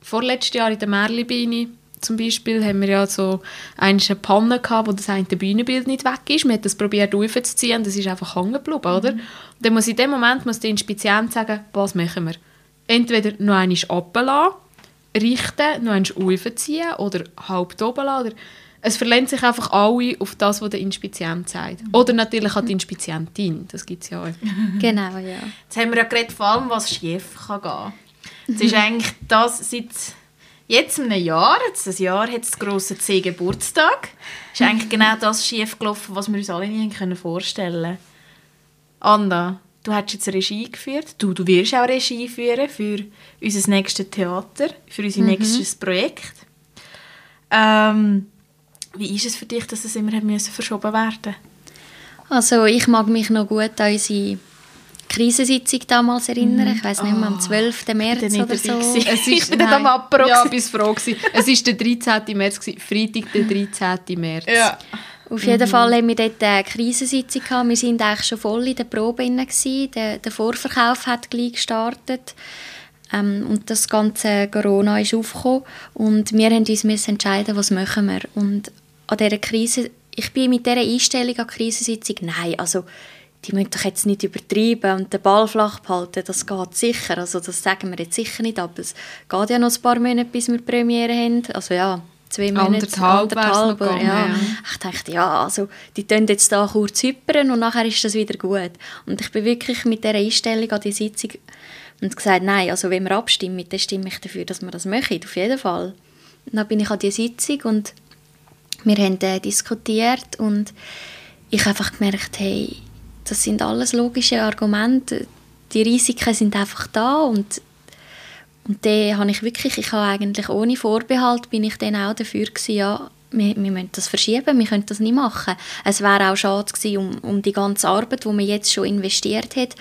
vorletztes Jahr in der Merlibeine zum Beispiel haben wir ja so eine Panne gehabt, wo das eine Bühnenbild nicht weg ist. Man hat das probiert aufzuziehen und das ist einfach hängen geblieben, oder? Mhm. dann muss in dem Moment muss der Inspizient sagen, was machen wir? Entweder noch einmal ablassen, richten, noch einmal aufziehen oder halb oben lassen. Es verlässt sich einfach alle auf das, was der Inspizient sagt. Mhm. Oder natürlich auch die Inspizientin, das gibt es ja auch. Genau, ja. Jetzt haben wir ja geredet, vor allem, was schief kann gehen. Jetzt ist eigentlich das seit Jetzt in einem Jahr, jetzt ein Jahr hat es den grossen C Geburtstag. Ist eigentlich genau das schiefgelaufen, was wir uns alle nie vorstellen können. Anna, du hast jetzt Regie geführt. Du, du wirst auch Regie führen für unser nächstes Theater, für unser mhm. nächstes Projekt. Ähm, wie ist es für dich, dass es immer verschoben werden Also ich mag mich noch gut an unsere Krisensitzung damals erinnern. Ich weiß nicht mehr, am 12. Ah, März oder so. Es ist, ich bin am Apero. Ja, bis froh gewesen. Es war der 13. März. Freitag, der 13. März. Ja. Auf jeden mhm. Fall haben wir dort eine Krisensitzung gehabt. Wir waren eigentlich schon voll in der Probe Der, der Vorverkauf hat gleich gestartet. Ähm, und das ganze Corona ist aufgekommen. Und wir mussten uns entscheiden, was machen wir. Und an dieser Krise, ich bin mit dieser Einstellung an die Krisensitzung, nein, also die müssen doch jetzt nicht übertreiben und den Ball flach behalten, das geht sicher. Also das sagen wir jetzt sicher nicht, aber es geht ja noch ein paar Monate, bis wir Premiere haben. Also ja, zwei Monate, anderthalb, anderthalb ja. ja. Ich dachte, ja, also die tun jetzt da kurz hypern und nachher ist das wieder gut. Und ich bin wirklich mit dieser Einstellung an die Sitzung und gesagt, nein, also wenn wir abstimmen, dann stimme ich dafür, dass wir das machen, auf jeden Fall. Und dann bin ich an die Sitzung und wir haben äh, diskutiert und ich habe einfach gemerkt, hey, das sind alles logische Argumente. Die Risiken sind einfach da und und dann habe ich wirklich, ich habe eigentlich ohne Vorbehalt, bin ich dann auch dafür gewesen, ja, wir, wir müssen das verschieben, wir können das nicht machen. Es wäre auch schade gewesen um, um die ganze Arbeit, die man jetzt schon investiert hat.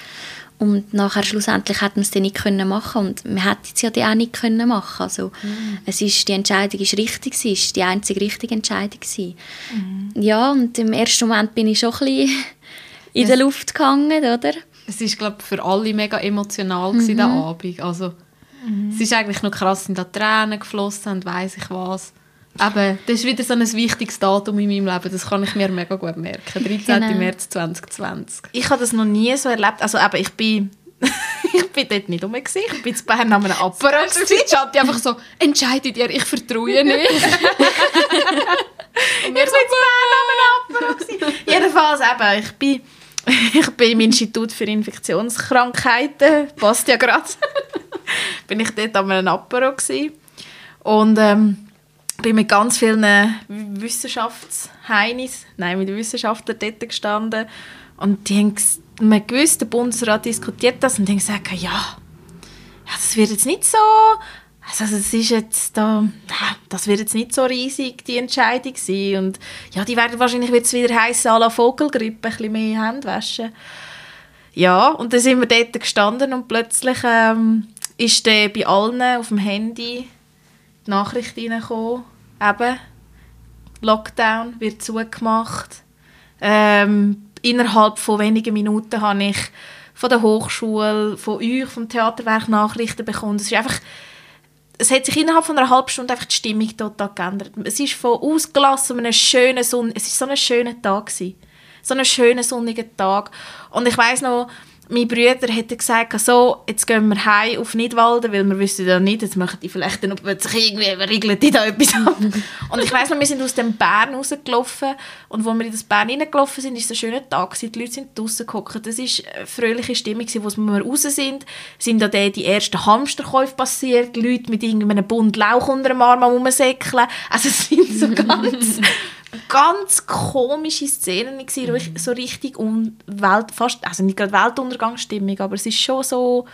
Und nachher schlussendlich hätten wir es dann nicht können machen und wir hätten es ja dann auch nicht können machen. Also mhm. es ist, die Entscheidung ist richtig, es ist die einzige richtige Entscheidung Mhm. Ja, und im ersten Moment bin ich schon ein bisschen in es, der Luft gehangen, oder? Es war, glaube für alle mega emotional mhm. der Abend. Also, mhm. Es ist eigentlich noch krass, sind da Tränen geflossen und weiss ich was. Aber das ist wieder so ein wichtiges Datum in meinem Leben, das kann ich mir mega gut merken. 13. Genau. März 2020. Ich habe das noch nie so erlebt. Also eben, ich bin ich bin dort nicht rum. Ich bin zu Bern an einem Apparat. Du bist einfach so, entscheide dir, ich vertraue nicht. Und wir ich so, bin zu Bern an einem Apparat. Jedenfalls eben, ich bin ich bin im Institut für Infektionskrankheiten, passt ja gerade. bin ich dort an einem Apero und ähm, bin mit ganz vielen Wissenschaftsheinis, nein, mit Wissenschaftlern dort gestanden. Und die haben man gewusst, der Bundesrat diskutiert das und haben gesagt, ja, ja, das wird jetzt nicht so, also das ist jetzt da, das wird jetzt nicht so riesig, die Entscheidung sein. Und ja, die werden wahrscheinlich wird es wieder heißen, à la Vogelgrippe, ein bisschen mehr Hände waschen. Ja, und dann sind wir dort gestanden und plötzlich ähm, ist dann bei allen auf dem Handy die Nachricht reingekommen, eben, Lockdown wird zugemacht. Ähm, innerhalb von wenigen Minuten habe ich von der Hochschule, von euch, vom Theaterwerk Nachrichten bekommen. Es ist einfach, es hat sich innerhalb von einer halben Stunde einfach die Stimmung total geändert. Es ist von ausgelassen, einem schönen Sonn es ist so ein schöner Tag gewesen. so ein schöner sonniger Tag und ich weiß noch mein Bruder hätte gesagt, so, jetzt gehen wir heim auf Nidwalden, weil wir wissen ja nicht, jetzt machen die vielleicht dann plötzlich irgendwie, regeln die da etwas ab. und ich weiss noch, wir sind aus dem Bern rausgelaufen und wo wir in das Bern reingelaufen sind, ist es ein schöner Tag gewesen. die Leute sind draussen geguckt, das war eine fröhliche Stimmung, gewesen. wo wir raus sind, sind da die ersten Hamsterkäufe passiert, die Leute mit irgendeinem Bund Lauch unter dem Arm rumsäckeln, also es sind so ganz ganz komische Szenen gewesen, mhm. so richtig um Welt, fast, also nicht gerade Weltuntergangsstimmung, aber es ist schon so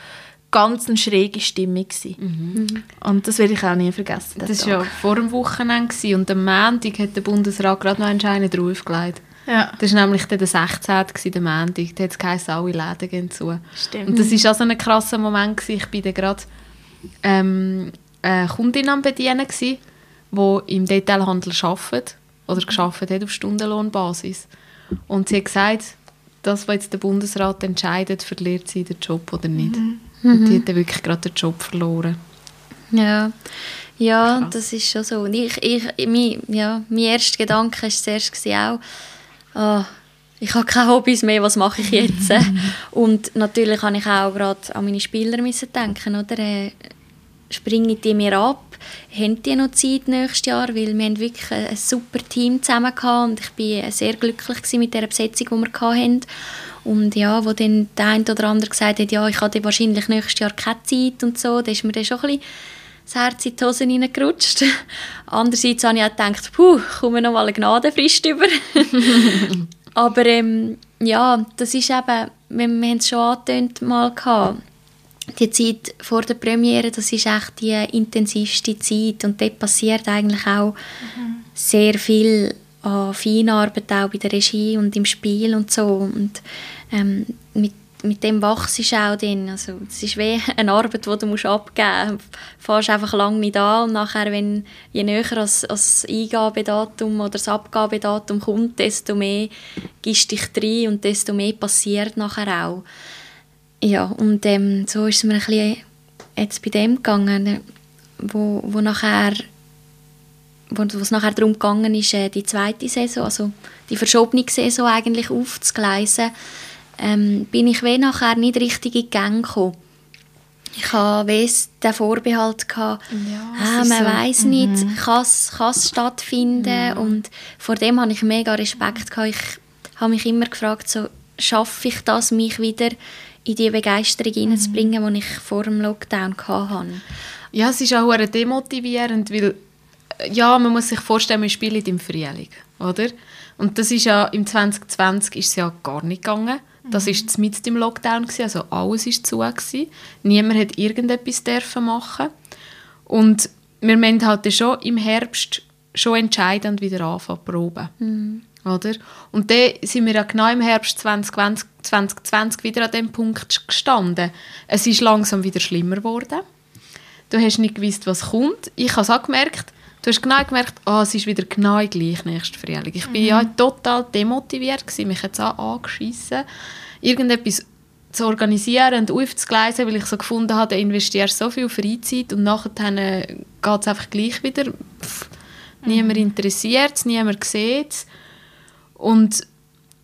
ganz eine schräge Stimmung mhm. Und das werde ich auch nie vergessen. Das war ja vor dem Wochenende und am Montag hat der Bundesrat gerade noch anscheinend draufgelegt. Ja. Das war nämlich der 16. der Montag. Da hat es geheißen, alle Läden gehen zu. Stimmt. Und das war auch so ein krasser Moment. Gewesen. Ich war dann gerade ähm, eine Kundin am Bedienen, die im Detailhandel arbeitet oder geschafft hat auf Stundenlohnbasis. Und sie hat gesagt, das, was jetzt der Bundesrat entscheidet, verliert sie den Job oder nicht. Mhm. Und die hat dann wirklich gerade den Job verloren. Ja, ja das ist schon so. ich, ich, mein, ja, mein erster Gedanke war zuerst auch, oh, ich habe keine Hobbys mehr, was mache ich jetzt? Und natürlich habe ich auch gerade an meine Spieler müssen denken, oder? Äh, springen die mir ab? Haben die noch Zeit nächstes Jahr? Weil wir haben wirklich ein super Team zusammen gehabt und ich war sehr glücklich mit der Besetzung, die wir hatten. Und ja, wo dann der eine oder andere gesagt hat, ja, ich habe wahrscheinlich nächstes Jahr keine Zeit und so, da ist mir dann schon ein bisschen das Herz in die Hose reingerutscht. Andererseits habe ich auch gedacht, puh, komme noch mal eine Gnadenfrist über. Aber ähm, ja, das ist eben, wir, wir haben es schon angetönt mal gehabt, die Zeit vor der Premiere, das ist echt die intensivste Zeit und dort passiert eigentlich auch mhm. sehr viel an Feinarbeit auch bei der Regie und im Spiel und so und ähm, mit, mit dem wachst du auch dann. Also es ist wie eine Arbeit, die du musst abgeben musst. Du fährst einfach lange nicht an und nachher, wenn je näher als Eingabedatum oder das Abgabedatum kommt, desto mehr gibst dich rein und desto mehr passiert nachher auch. Ja, und ähm, so ist es mir ein bisschen jetzt bei dem gegangen, wo, wo nachher wo, es nachher darum gegangen ist, äh, die zweite Saison, also die verschobene Saison eigentlich aufzugleisen, ähm, bin ich wie nachher nicht richtig in die Gänge gekommen. Ich hatte den Vorbehalt, gehabt, ja, ah, man so. weiß nicht, mhm. kann es stattfinden mhm. und vor dem hatte ich mega Respekt. Gehabt. Ich habe mich immer gefragt, so, schaffe ich das, mich wieder in die Begeisterung hineinzubringen, mhm. die ich vor dem Lockdown hatte. Ja, es ist auch demotivierend, weil ja, man muss sich vorstellen, wir spielen im Frühling, oder? Und das ist ja, im 2020 ist es ja gar nicht gegangen. Das war mhm. mit dem Lockdown, gewesen, also alles war zu. Gewesen. Niemand hat irgendetwas dürfen machen. Und wir müssen halt schon im Herbst schon entscheidend wieder anfangen proben. Mhm. Oder? Und dann sind wir ja genau im Herbst 2020, 2020 wieder an dem Punkt gestanden. Es ist langsam wieder schlimmer geworden. Du hast nicht gewusst, was kommt. Ich habe es auch gemerkt. Du hast genau gemerkt, oh, es ist wieder genau gleich nächstes Frühling. Ich mhm. ja total demotiviert gewesen. Mich hat es auch angeschissen, irgendetwas zu organisieren und aufzugleisen, weil ich so gefunden habe, du investierst so viel Freizeit und nachher geht es einfach gleich wieder. Pff, mhm. Niemand interessiert es, niemand sieht es. Und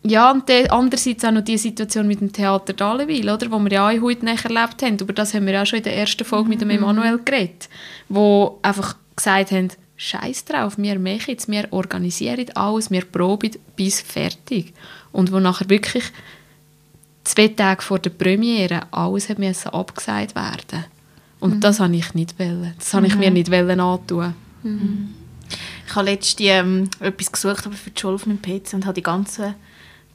ja, und dann andererseits auch noch die Situation mit dem Theater Dalewil, oder, wo wir ja auch heute nicht erlebt haben. Über das haben wir ja schon in der ersten Folge mit dem mhm. Emanuel geredet, wo einfach gesagt haben, Scheiß drauf, wir machen jetzt, wir organisieren alles, wir proben bis fertig. Und wo nachher wirklich zwei Tage vor der Premiere alles hat müssen abgesagt werden. Und mhm. das habe ich nicht wollen. Das habe ich mir mhm. nicht wollen antun. Mhm. Ich habe letztens ähm, etwas gesucht aber für die Schule auf meinem PC und habe die ganzen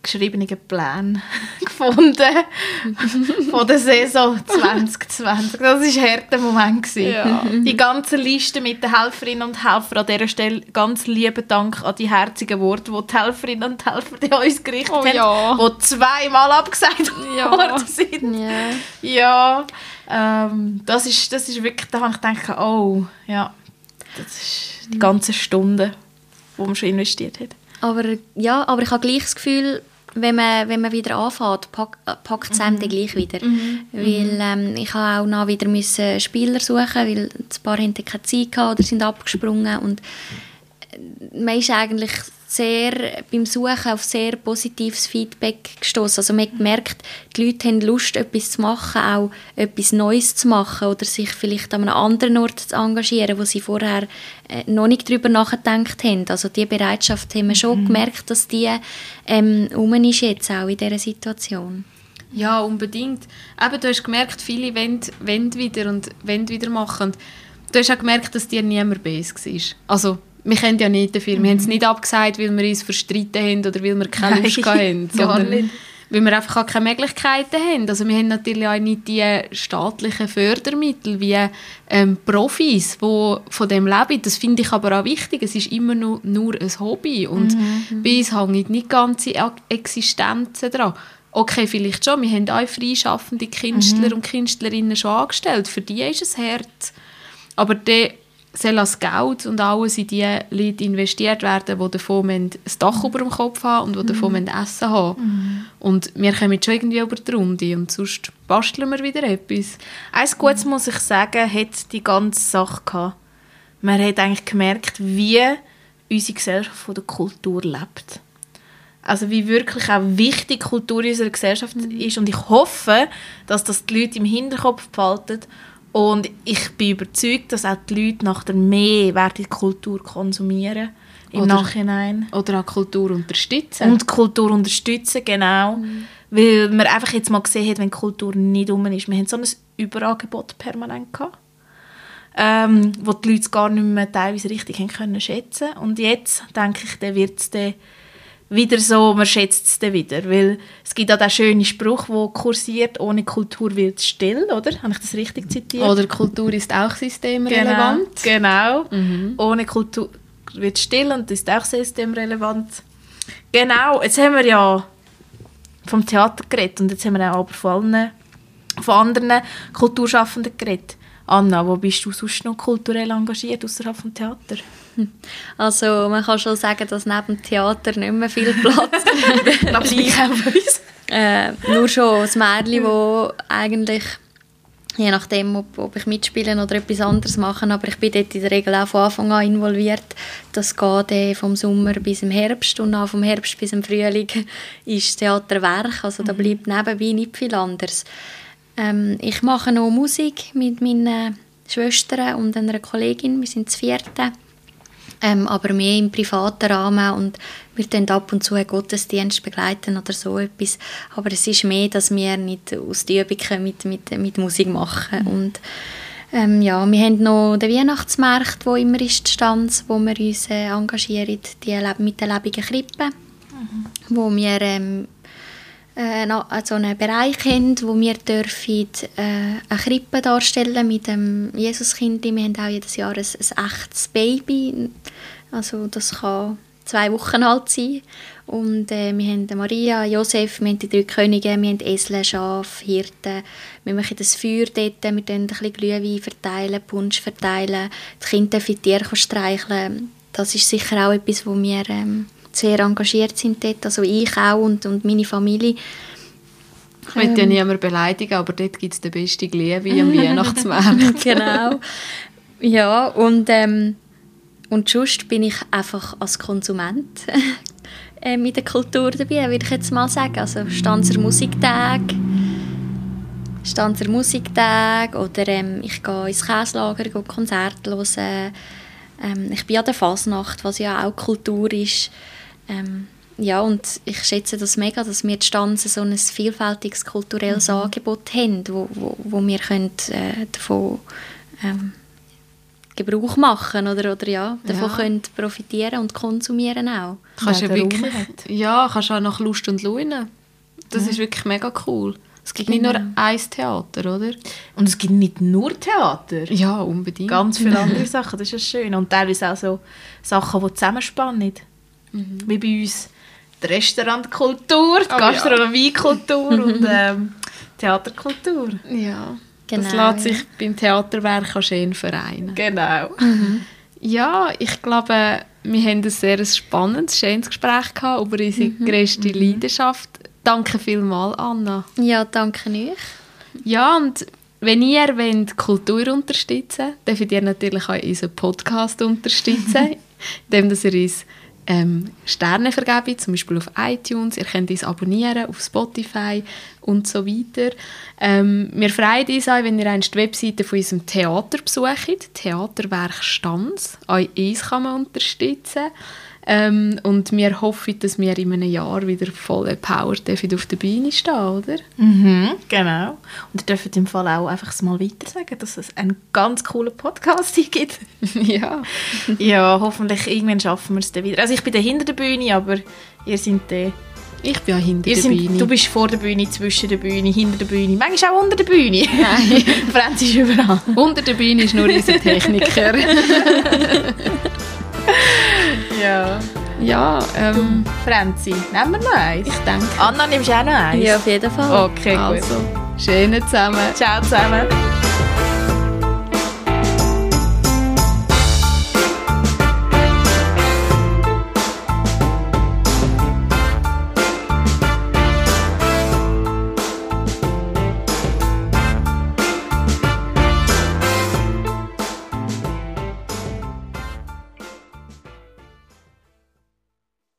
geschriebenen Pläne gefunden von der Saison 2020. Das war ein harter Moment. Ja. Die ganze Liste mit den Helferinnen und Helfern an dieser Stelle ganz lieben Dank an die herzigen Worte, die die Helferinnen und Helfer an uns gerichtet oh, haben, ja. die zweimal abgesagt ja. worden sind. Ja, ja ähm, das, ist, das ist wirklich, da habe ich gedacht, oh, ja, das ist die ganze Stunde, die man schon investiert hat. Aber ja, aber ich habe gleich das Gefühl, wenn man, wenn man wieder anfängt, pack, packt es einem mhm. gleich wieder. Mhm. Weil ähm, ich habe auch noch wieder müssen Spieler suchen, weil ein paar hatten keine Zeit oder sind abgesprungen und äh, man ist eigentlich sehr beim Suchen auf sehr positives Feedback gestoßen. Also man merkt, die Leute haben Lust, etwas zu machen, auch etwas Neues zu machen oder sich vielleicht an einem anderen Ort zu engagieren, wo sie vorher äh, noch nicht darüber nachgedacht haben. Also die Bereitschaft haben wir schon mhm. gemerkt, dass die ähm, um ist jetzt auch in dieser Situation. Ja, unbedingt. Eben, du hast gemerkt, viele wollen, wollen wieder und wollen wieder machen. Du hast auch gemerkt, dass dir niemand besser war. Also wir kennen ja nicht dafür. Wir haben es mhm. nicht abgesagt, weil wir uns verstritten haben oder weil wir keine Lust haben, sondern weil wir einfach auch keine Möglichkeiten haben. Also wir haben natürlich auch nicht die staatlichen Fördermittel wie ähm, Profis, die von dem leben. Das finde ich aber auch wichtig. Es ist immer nur, nur ein Hobby und mhm. bei uns hängen nicht ganze Existenzen dran. Okay, vielleicht schon. Wir haben auch freischaffende Künstler mhm. und Künstlerinnen schon angestellt. Für die ist es hart. Aber der soll das Geld und alles in die Leute investiert werden, die davon ein Dach mhm. über dem Kopf haben und die davon mhm. Essen haben. Mhm. Und wir kommen schon irgendwie über die Runde und sonst basteln wir wieder etwas. Eins Gutes muss ich sagen, hat die ganze Sache gehabt. Man hat eigentlich gemerkt, wie unsere Gesellschaft von der Kultur lebt. Also wie wirklich auch wichtig Kultur in unserer Gesellschaft mhm. ist und ich hoffe, dass das die Leute im Hinterkopf behalten und ich bin überzeugt, dass auch die Leute nach der mehr werden Kultur konsumieren im oder, Nachhinein. Oder auch Kultur unterstützen. Und Kultur unterstützen, genau. Mhm. Weil man einfach jetzt mal gesehen hat, wenn Kultur nicht um ist. Wir haben so ein Überangebot permanent gehabt. Ähm, wo die Leute gar nicht mehr teilweise richtig haben können schätzen Und jetzt, denke ich, wird es dann wieder so, man schätzt es dann wieder. Weil es gibt auch den schönen Spruch, der kursiert, ohne Kultur wird es still, oder? Habe ich das richtig zitiert? Oder Kultur ist auch systemrelevant. Genau, genau. Mhm. ohne Kultur wird es still und ist auch systemrelevant. Genau, jetzt haben wir ja vom Theater geredet und jetzt haben wir auch aber von, allen, von anderen Kulturschaffenden geredet. Anna, wo bist du sonst noch kulturell engagiert außerhalb vom Theater? Also man kann schon sagen, dass neben dem Theater nicht mehr viel Platz bleibt. äh, nur schon das Mädchen, wo eigentlich je nachdem, ob, ob, ich mitspiele oder etwas anderes mache, aber ich bin dort in der Regel auch von Anfang an involviert. Das geht äh, vom Sommer bis im Herbst und auch vom Herbst bis im Frühling ist das Theater Werk, also da mhm. bleibt nebenbei nicht viel anderes. Ähm, ich mache noch Musik mit meinen Schwestern und einer Kollegin, wir sind das vierte ähm, aber mehr im privaten Rahmen und wir dann ab und zu einen Gottesdienst begleiten oder so etwas. Aber es ist mehr, dass wir nicht aus den Übungen mit, mit, mit Musik machen. Mhm. Und ähm, ja, wir haben noch den Weihnachtsmarkt, wo immer ist die Stanz, wo wir uns äh, engagieren, die, mit den lebenden Krippen, mhm. wo wir ähm, äh, also einen Bereich haben, wo wir dürfen, äh, eine Krippe darstellen mit dem Jesuskind. Wir haben auch jedes Jahr ein, ein echtes Baby. Also das kann zwei Wochen alt sein. Und äh, wir haben Maria, Josef, wir haben die drei Könige, wir haben Esel, Schaf, Hirten. Wir machen das Feuer dort, wir verteilen ein bisschen Glühwein, verteilen, Punsch verteilen. Die Kinder dürfen Tiere streicheln. Das ist sicher auch etwas, wo wir ähm, sehr engagiert sind dort, also ich auch und, und meine Familie. Ich will ja ähm. niemand beleidigen, aber dort gibt es den besten Glühwein am Weihnachtsmarkt. genau. Ja, und, ähm, und sonst bin ich einfach als Konsument äh, mit der Kultur dabei, würde ich jetzt mal sagen. Also Stanzer Musiktag, Stanzer Musiktag oder ähm, ich gehe ins Käslager, gehe Konzerte hören. Ähm, ich bin an der Fasnacht, was ja auch Kultur ist. Ähm, ja, und ich schätze das mega, dass wir die Stanze so ein vielfältiges kulturelles mhm. Angebot haben, wo, wo, wo wir können, äh, davon ähm, Gebrauch machen oder, oder ja, davon Ja. können profitieren und konsumieren auch. Kannst ja wirklich, ja, kannst auch nach Lust und Laune. Das ist wirklich mega cool. Es gibt nicht nur ein Theater, oder? Und es gibt nicht nur Theater. Ja, unbedingt. Ganz viele andere Sachen, das ist ja schön. Und teilweise auch so Sachen, die zusammenspannen. Wie bei uns die Restaurantkultur, die Oh ja. Gastronomiekultur und ähm, Theaterkultur. Ja, Genau, das lässt ja. sich beim Theaterwerk auch schön vereinen. Genau. Ja, ich glaube, wir haben ein sehr spannendes, schönes Gespräch gehabt über unsere grösste Leidenschaft. Danke vielmals, Anna. Ja, danke euch. Ja, und wenn ihr wollt Kultur unterstützen wollt, dürft ihr natürlich auch unseren Podcast unterstützen, indem ihr uns ähm, Sterne vergebt, zum Beispiel auf iTunes. Ihr könnt uns abonnieren auf Spotify und so weiter. Ähm, wir freuen uns auch, wenn ihr die Webseite von unserem Theater besucht, Theaterwerk Stanz. Auch uns kann man unterstützen. Ähm, und wir hoffen, dass wir in einem Jahr wieder voll dürfen auf der Bühne stehen, oder? Mhm, genau. Und ihr dürft im Fall auch einfach mal weiter sagen, dass es einen ganz coolen Podcast hier gibt. ja. ja, hoffentlich irgendwann schaffen wir es dann wieder. Also ich bin da hinter der Bühne, aber ihr seid da. Ich bin auch hinter Ihr der sind, Bühne. du bist vor der Bühne, zwischen der Bühne, hinter der Bühne, manchmal auch unter der Bühne. Nein. Franz ist überall. Unter der Bühne ist nur unser Techniker. Ja. ja, ähm, Franzi, nehmen wir noch eins? ich denke. Anna, nimmst du auch noch eins? Ja, auf jeden Fall. Okay, gut. Also, schöne zusammen. Ciao zusammen.